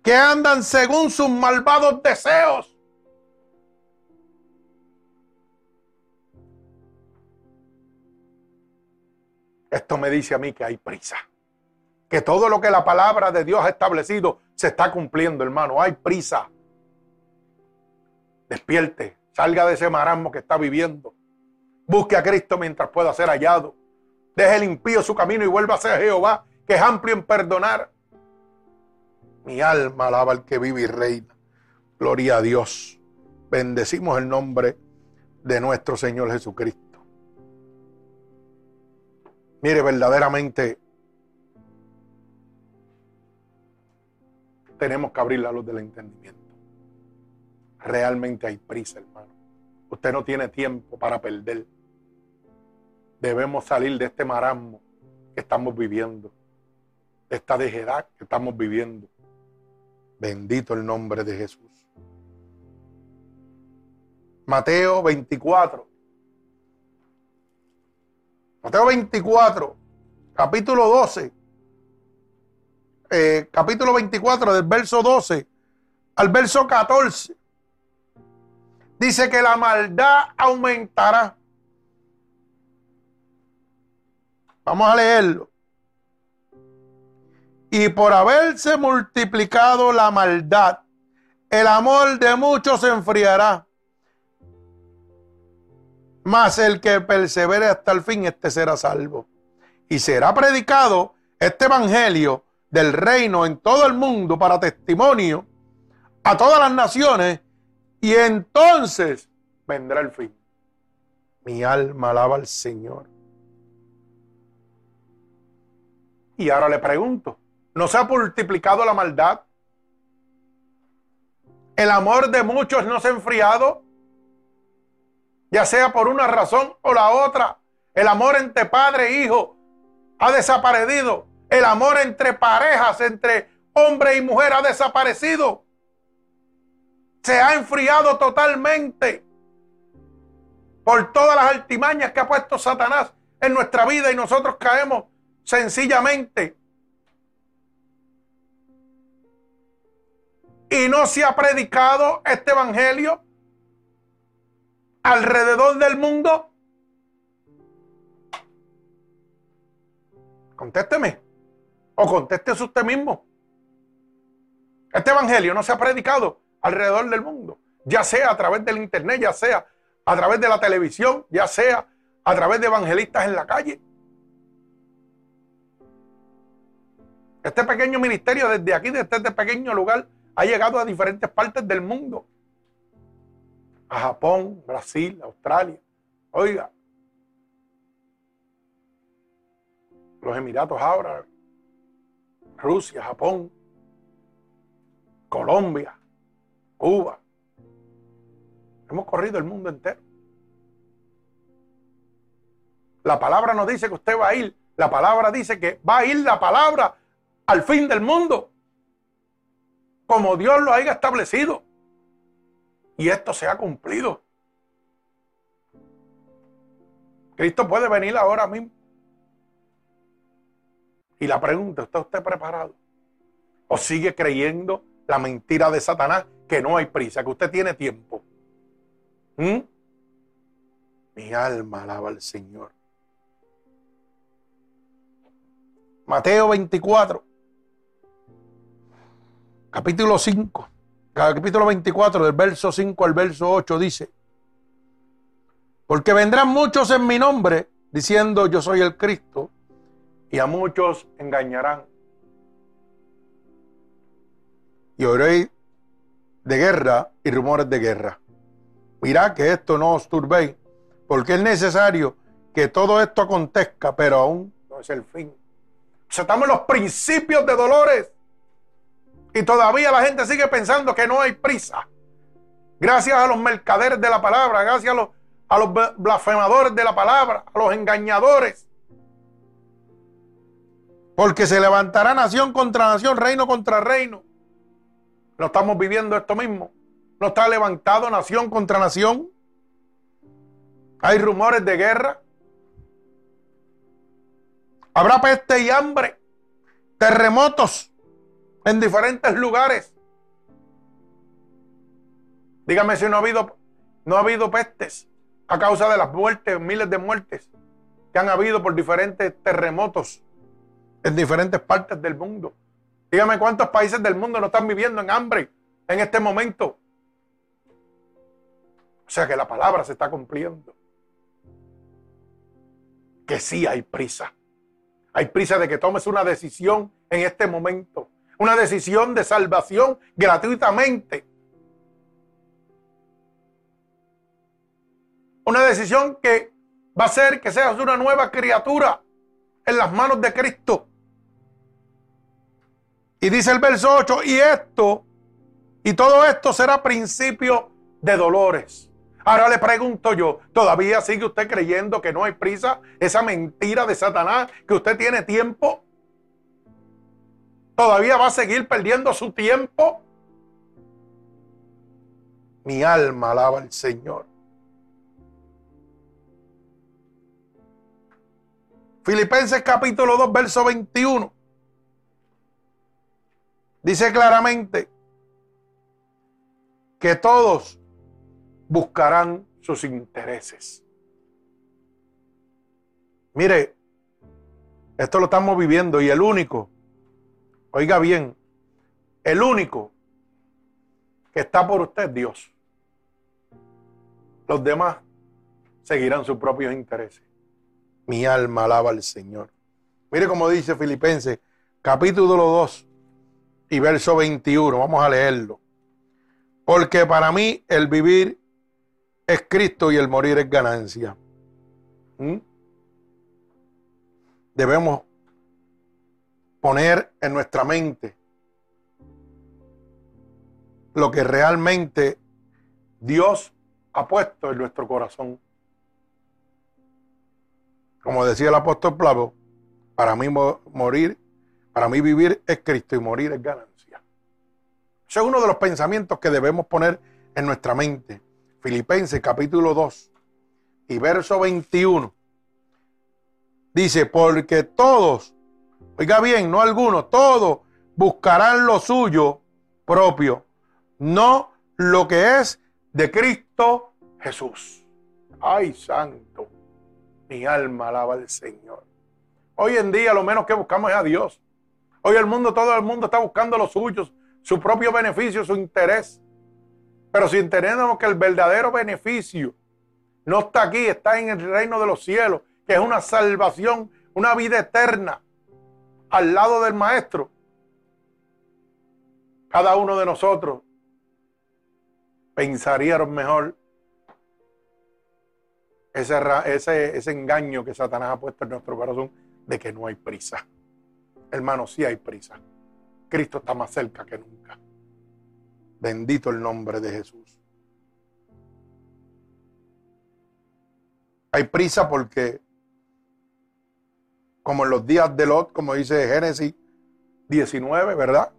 que andan según sus malvados deseos. Esto me dice a mí que hay prisa. Que todo lo que la palabra de Dios ha establecido se está cumpliendo, hermano. Hay prisa. Despierte. Salga de ese marasmo que está viviendo. Busque a Cristo mientras pueda ser hallado. Deje el impío su camino y vuelva a ser Jehová, que es amplio en perdonar. Mi alma alaba al que vive y reina. Gloria a Dios. Bendecimos el nombre de nuestro Señor Jesucristo. Mire, verdaderamente tenemos que abrir la luz del entendimiento. Realmente hay prisa, hermano. Usted no tiene tiempo para perder. Debemos salir de este marasmo que estamos viviendo, de esta dejedad que estamos viviendo. Bendito el nombre de Jesús. Mateo 24. Mateo 24, capítulo 12. Eh, capítulo 24 del verso 12 al verso 14. Dice que la maldad aumentará. Vamos a leerlo. Y por haberse multiplicado la maldad, el amor de muchos se enfriará. Mas el que persevere hasta el fin, este será salvo. Y será predicado este evangelio del reino en todo el mundo para testimonio a todas las naciones. Y entonces vendrá el fin. Mi alma alaba al Señor. Y ahora le pregunto, ¿no se ha multiplicado la maldad? ¿El amor de muchos no se ha enfriado? Ya sea por una razón o la otra. El amor entre padre e hijo ha desaparecido. El amor entre parejas, entre hombre y mujer ha desaparecido. Se ha enfriado totalmente por todas las altimañas que ha puesto Satanás en nuestra vida y nosotros caemos sencillamente. Y no se ha predicado este evangelio alrededor del mundo? Contésteme. O contéstese usted mismo. Este evangelio no se ha predicado alrededor del mundo, ya sea a través del internet, ya sea a través de la televisión, ya sea a través de evangelistas en la calle. Este pequeño ministerio desde aquí, desde este pequeño lugar, ha llegado a diferentes partes del mundo a Japón, Brasil, Australia. Oiga, los Emiratos Árabes, Rusia, Japón, Colombia, Cuba. Hemos corrido el mundo entero. La palabra no dice que usted va a ir, la palabra dice que va a ir la palabra al fin del mundo. como Dios lo haya establecido. Y esto se ha cumplido. Cristo puede venir ahora mismo. Y la pregunta, ¿está usted preparado? ¿O sigue creyendo la mentira de Satanás que no hay prisa, que usted tiene tiempo? ¿Mm? Mi alma alaba al Señor. Mateo 24, capítulo 5, capítulo 24, del verso 5 al verso 8 dice, porque vendrán muchos en mi nombre diciendo yo soy el Cristo y a muchos engañarán. Y oréis de guerra y rumores de guerra. Mirad que esto no os turbéis, porque es necesario que todo esto acontezca, pero aún no es el fin. O sea, estamos en los principios de dolores. Y todavía la gente sigue pensando que no hay prisa. Gracias a los mercaderes de la palabra, gracias a los, blasfemadores de la palabra, a los engañadores, porque se levantará nación contra nación, reino contra reino. No estamos viviendo esto mismo. No está levantado nación contra nación. Hay rumores de guerra. Habrá peste y hambre. Terremotos en diferentes lugares. Dígame si no ha habido, no ha habido pestes a causa de las muertes, miles de muertes que han habido por diferentes terremotos en diferentes partes del mundo. Dígame cuántos países del mundo no están viviendo en hambre en este momento. O sea que la palabra se está cumpliendo. Que sí hay prisa. Hay prisa de que tomes una decisión en este momento. Una decisión de salvación gratuitamente. Una decisión que va a ser que seas una nueva criatura en las manos de Cristo. Y dice el verso 8, y esto, y todo esto será principio de dolores. Ahora le pregunto yo, ¿todavía sigue usted creyendo que no hay prisa? Esa mentira de Satanás, que usted tiene tiempo. ¿Todavía va a seguir perdiendo su tiempo? Mi alma alaba al Señor. Filipenses capítulo 2, verso 21. Dice claramente que todos buscarán sus intereses. Mire, esto lo estamos viviendo y el único, oiga bien, el único que está por usted es Dios. Los demás seguirán sus propios intereses. Mi alma alaba al Señor. Mire cómo dice Filipenses, capítulo 2, y verso 21. Vamos a leerlo. Porque para mí el vivir es Cristo y el morir es ganancia. ¿Mm? Debemos poner en nuestra mente lo que realmente Dios ha puesto en nuestro corazón. Como decía el apóstol Pablo, para mí morir para mí vivir es Cristo y morir es ganancia. Ese es uno de los pensamientos que debemos poner en nuestra mente. Filipenses capítulo 2 y verso 21. Dice, porque todos, oiga bien, no algunos, todos buscarán lo suyo propio, no lo que es de Cristo Jesús. Ay, santo, mi alma alaba al Señor. Hoy en día lo menos que buscamos es a Dios. Hoy el mundo, todo el mundo está buscando los suyos, su propio beneficio, su interés. Pero si entendemos que el verdadero beneficio no está aquí, está en el reino de los cielos, que es una salvación, una vida eterna al lado del Maestro. Cada uno de nosotros pensaría mejor ese, ese, ese engaño que Satanás ha puesto en nuestro corazón de que no hay prisa. Hermano, sí hay prisa. Cristo está más cerca que nunca. Bendito el nombre de Jesús. Hay prisa porque, como en los días de Lot, como dice Génesis 19, ¿verdad?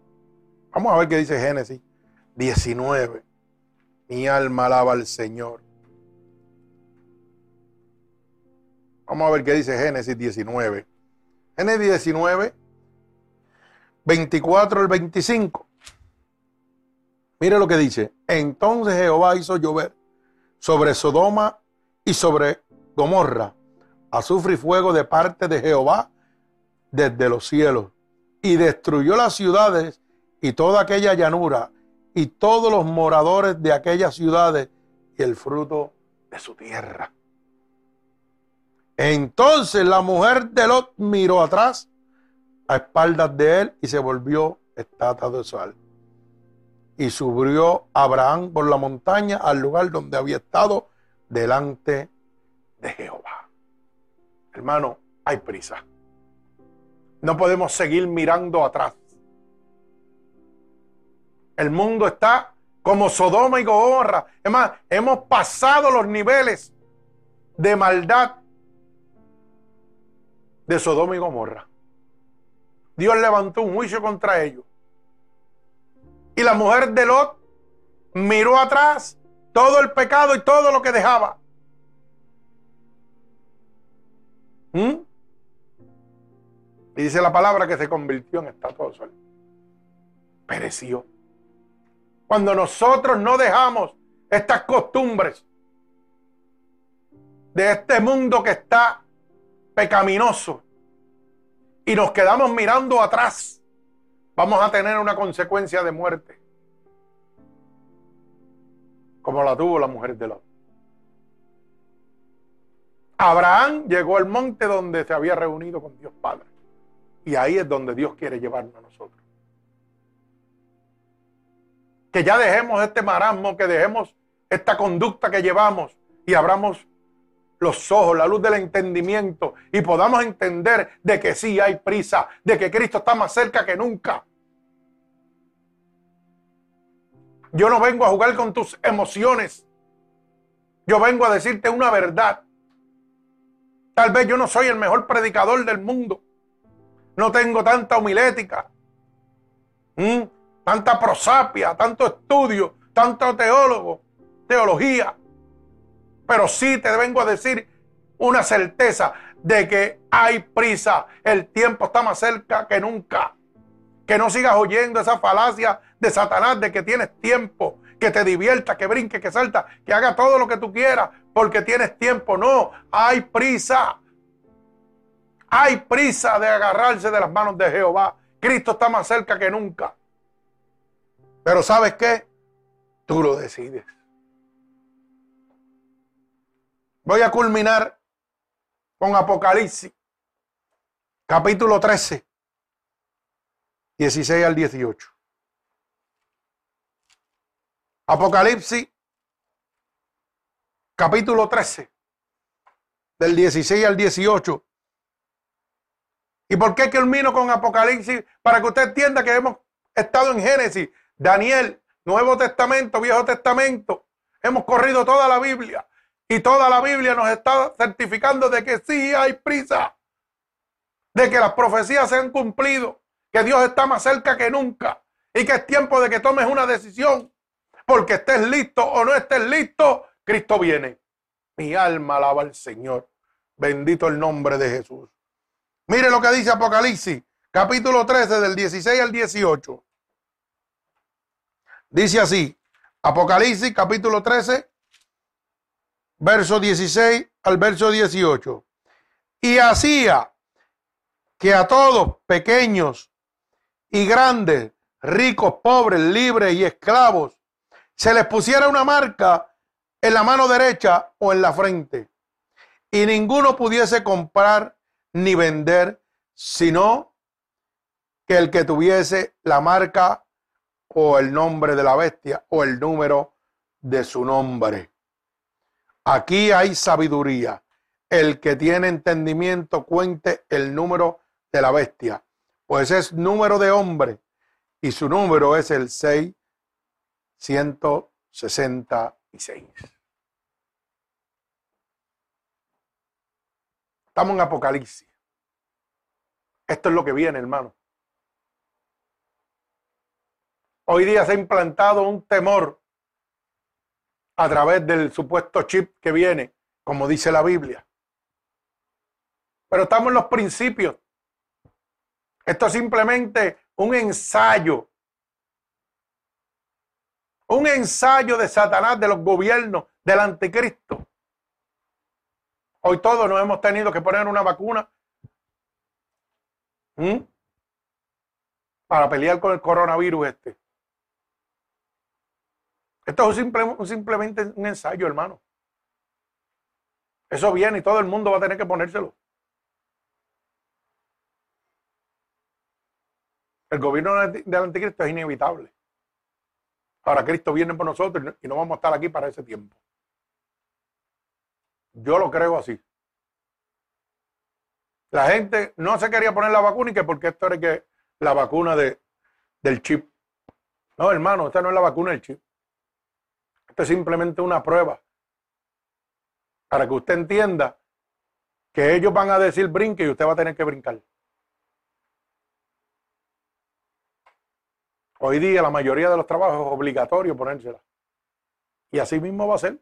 Vamos a ver qué dice Génesis 19. Mi alma alaba al Señor. Vamos a ver qué dice Génesis 19. Génesis 19, 24 al 25. Mire lo que dice. Entonces Jehová hizo llover sobre Sodoma y sobre Gomorra azufre y fuego de parte de Jehová desde los cielos y destruyó las ciudades y toda aquella llanura y todos los moradores de aquellas ciudades y el fruto de su tierra. Entonces la mujer de Lot miró atrás a espaldas de él y se volvió estatua de sal. Y subió Abraham por la montaña al lugar donde había estado delante de Jehová. Hermano, hay prisa. No podemos seguir mirando atrás. El mundo está como Sodoma y Gomorra. Es más, hemos pasado los niveles de maldad de Sodoma y Gomorra. Dios levantó un juicio contra ellos. Y la mujer de Lot miró atrás todo el pecado y todo lo que dejaba. ¿Mm? Y dice la palabra que se convirtió en estatua de sol. Pereció. Cuando nosotros no dejamos estas costumbres de este mundo que está pecaminoso y nos quedamos mirando atrás, vamos a tener una consecuencia de muerte. Como la tuvo la mujer de Lot. Abraham llegó al monte donde se había reunido con Dios Padre. Y ahí es donde Dios quiere llevarnos a nosotros. Que ya dejemos este marasmo, que dejemos esta conducta que llevamos y abramos los ojos, la luz del entendimiento y podamos entender de que sí hay prisa, de que Cristo está más cerca que nunca. Yo no vengo a jugar con tus emociones. Yo vengo a decirte una verdad. Tal vez yo no soy el mejor predicador del mundo. No tengo tanta homilética, tanta prosapia, tanto estudio, tanto teólogo, teología. Pero sí te vengo a decir una certeza de que hay prisa. El tiempo está más cerca que nunca. Que no sigas oyendo esa falacia de Satanás de que tienes tiempo, que te divierta, que brinque, que salta, que haga todo lo que tú quieras porque tienes tiempo. No, hay prisa. Hay prisa de agarrarse de las manos de Jehová. Cristo está más cerca que nunca. Pero ¿sabes qué? Tú lo decides. Voy a culminar con Apocalipsis, capítulo 13, 16 al 18. Apocalipsis, capítulo 13, del 16 al 18. ¿Y por qué culmino con Apocalipsis? Para que usted entienda que hemos estado en Génesis, Daniel, Nuevo Testamento, Viejo Testamento. Hemos corrido toda la Biblia. Y toda la Biblia nos está certificando de que sí hay prisa, de que las profecías se han cumplido, que Dios está más cerca que nunca y que es tiempo de que tomes una decisión, porque estés listo o no estés listo, Cristo viene. Mi alma alaba al Señor. Bendito el nombre de Jesús. Mire lo que dice Apocalipsis, capítulo 13, del 16 al 18. Dice así, Apocalipsis, capítulo 13, verso 16 al verso 18. Y hacía que a todos, pequeños y grandes, ricos, pobres, libres y esclavos, se les pusiera una marca en la mano derecha o en la frente. Y ninguno pudiese comprar ni vender, sino que el que tuviese la marca o el nombre de la bestia o el número de su nombre. Aquí hay sabiduría. El que tiene entendimiento cuente el número de la bestia, pues es número de hombre y su número es el 666. Estamos en Apocalipsis. Esto es lo que viene, hermano. Hoy día se ha implantado un temor a través del supuesto chip que viene, como dice la Biblia. Pero estamos en los principios. Esto es simplemente un ensayo. Un ensayo de Satanás, de los gobiernos, del anticristo. Hoy todos nos hemos tenido que poner una vacuna para pelear con el coronavirus este. Esto es simplemente un ensayo, hermano. Eso viene y todo el mundo va a tener que ponérselo. El gobierno del anticristo es inevitable. Ahora Cristo viene por nosotros y no vamos a estar aquí para ese tiempo. Yo lo creo así. La gente no se quería poner la vacuna y que porque esto era que la vacuna de, del chip. No, hermano, esta no es la vacuna del chip. Esto es simplemente una prueba. Para que usted entienda que ellos van a decir brinque y usted va a tener que brincar. Hoy día la mayoría de los trabajos es obligatorio ponérsela. Y así mismo va a ser.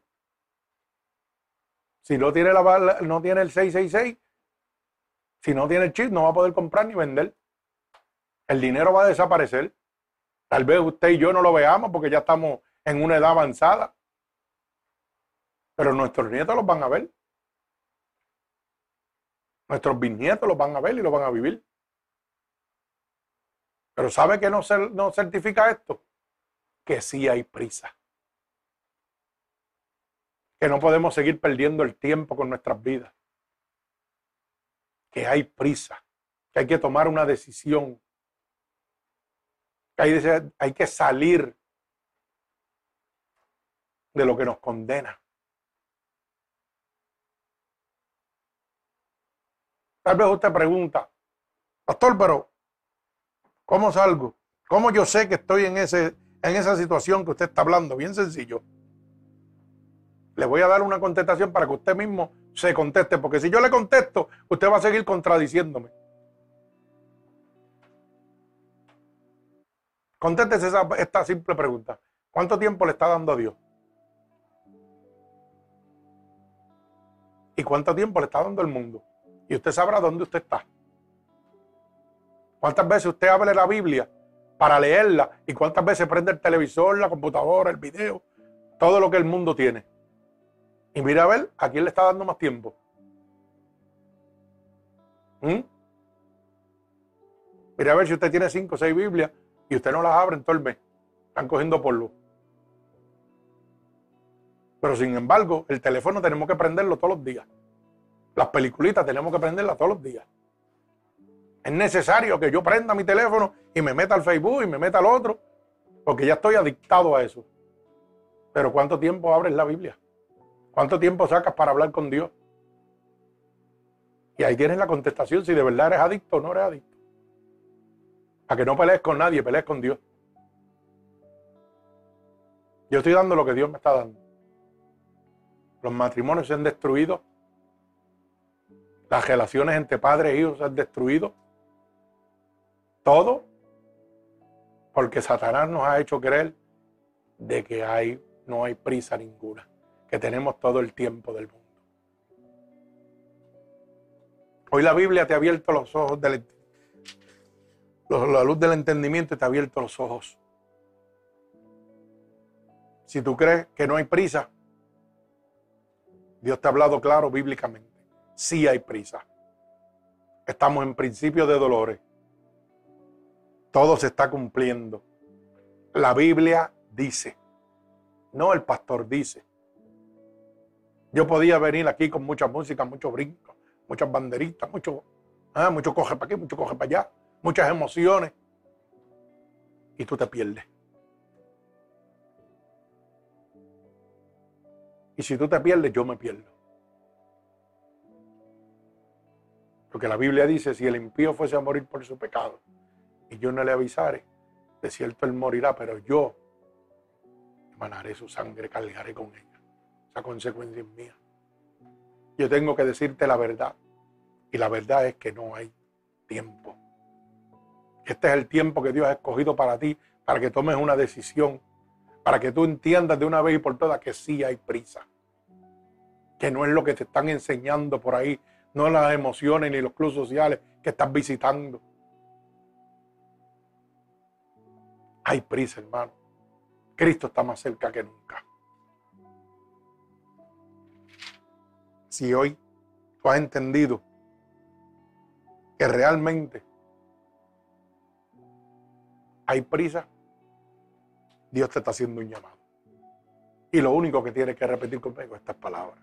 Si no tiene, la, no tiene el 666, si no tiene el chip, no va a poder comprar ni vender. El dinero va a desaparecer. Tal vez usted y yo no lo veamos porque ya estamos en una edad avanzada. Pero nuestros nietos los van a ver. Nuestros bisnietos los van a ver y los van a vivir. Pero ¿sabe que no, no certifica esto? Que sí hay prisa. Que no podemos seguir perdiendo el tiempo con nuestras vidas. Que hay prisa. Que hay que tomar una decisión. Que hay, hay que salir de lo que nos condena. Tal vez usted pregunta, pastor, pero ¿cómo salgo? ¿Cómo yo sé que estoy en, ese, en esa situación que usted está hablando? Bien sencillo. Le voy a dar una contestación para que usted mismo se conteste, porque si yo le contesto, usted va a seguir contradiciéndome. Contéstese esta simple pregunta. ¿Cuánto tiempo le está dando a Dios? ¿Y cuánto tiempo le está dando el mundo? Y usted sabrá dónde usted está. ¿Cuántas veces usted abre la Biblia para leerla? ¿Y cuántas veces prende el televisor, la computadora, el video? Todo lo que el mundo tiene. Y mira a ver a quién le está dando más tiempo. ¿Mm? Mira a ver si usted tiene cinco o seis Biblias y usted no las abre en todo el mes. Están cogiendo polvo. Pero sin embargo, el teléfono tenemos que prenderlo todos los días. Las peliculitas tenemos que prenderlas todos los días. Es necesario que yo prenda mi teléfono y me meta al Facebook y me meta al otro, porque ya estoy adictado a eso. Pero ¿cuánto tiempo abres la Biblia? ¿Cuánto tiempo sacas para hablar con Dios? Y ahí tienes la contestación si de verdad eres adicto o no eres adicto. A que no pelees con nadie, pelees con Dios. Yo estoy dando lo que Dios me está dando. Los matrimonios se han destruido. Las relaciones entre padres e hijos se han destruido. Todo porque Satanás nos ha hecho creer de que hay, no hay prisa ninguna, que tenemos todo el tiempo del mundo. Hoy la Biblia te ha abierto los ojos del la luz del entendimiento te ha abierto los ojos. Si tú crees que no hay prisa, Dios te ha hablado claro bíblicamente. Sí hay prisa. Estamos en principio de dolores. Todo se está cumpliendo. La Biblia dice, no el pastor dice. Yo podía venir aquí con mucha música, mucho brinco, muchas banderitas, mucho, ah, mucho coge para aquí, mucho coge para allá, muchas emociones. Y tú te pierdes. Y si tú te pierdes, yo me pierdo. Porque la Biblia dice, si el impío fuese a morir por su pecado y yo no le avisare, de cierto él morirá, pero yo emanaré su sangre, cargaré con ella. Esa consecuencia es mía. Yo tengo que decirte la verdad. Y la verdad es que no hay tiempo. Este es el tiempo que Dios ha escogido para ti, para que tomes una decisión, para que tú entiendas de una vez y por todas que sí hay prisa, que no es lo que te están enseñando por ahí, no las emociones ni los clubes sociales que estás visitando. Hay prisa, hermano. Cristo está más cerca que nunca. Si hoy tú has entendido que realmente hay prisa, Dios te está haciendo un llamado. Y lo único que tienes que repetir conmigo es estas palabras.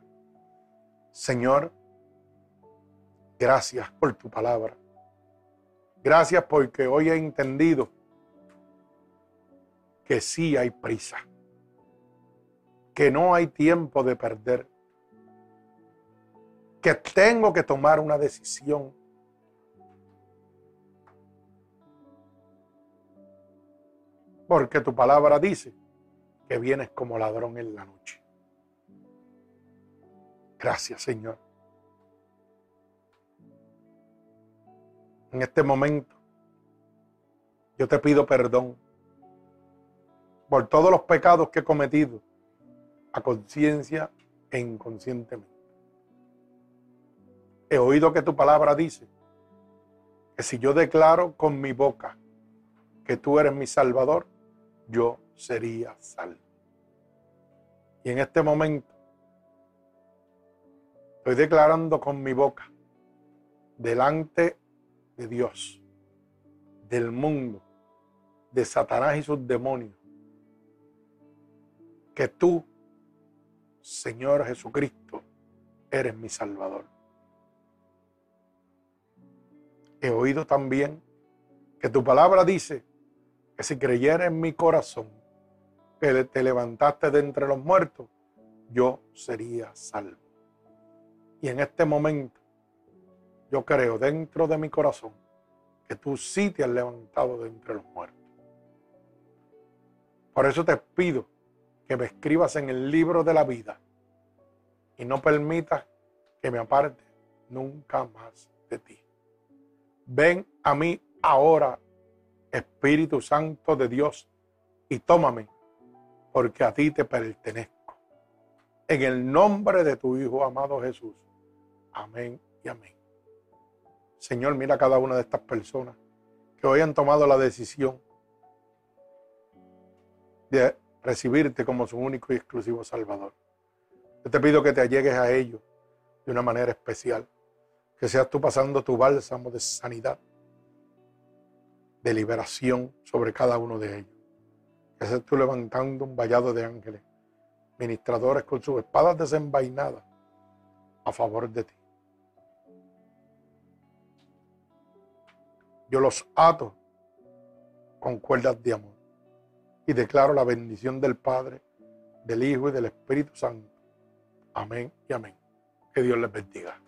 Señor, gracias por tu palabra. Gracias porque hoy he entendido que sí hay prisa, que no hay tiempo de perder, que tengo que tomar una decisión. Porque tu palabra dice que vienes como ladrón en la noche. Gracias, Señor. En este momento, yo te pido perdón por todos los pecados que he cometido a conciencia e inconscientemente. He oído que tu palabra dice que si yo declaro con mi boca que tú eres mi Salvador, yo sería salvo. Y en este momento estoy declarando con mi boca delante de Dios, del mundo, de Satanás y sus demonios, que tú, Señor Jesucristo, eres mi Salvador. He oído también que tu palabra dice que si creyera en mi corazón que te levantaste de entre los muertos, yo sería salvo. Y en este momento, yo creo dentro de mi corazón que tú sí te has levantado de entre los muertos. Por eso te pido que me escribas en el libro de la vida y no permitas que me aparte nunca más de ti. Ven a mí ahora, Espíritu Santo de Dios, y tómame, porque a ti te pertenezco. En el nombre de tu Hijo amado Jesús. Amén y amén. Señor, mira a cada una de estas personas que hoy han tomado la decisión de recibirte como su único y exclusivo Salvador. Yo te pido que te allegues a ellos de una manera especial, que seas tú pasando tu bálsamo de sanidad, de liberación sobre cada uno de ellos, que seas tú levantando un vallado de ángeles, ministradores con sus espadas desenvainadas a favor de ti. Yo los ato con cuerdas de amor y declaro la bendición del Padre, del Hijo y del Espíritu Santo. Amén y amén. Que Dios les bendiga.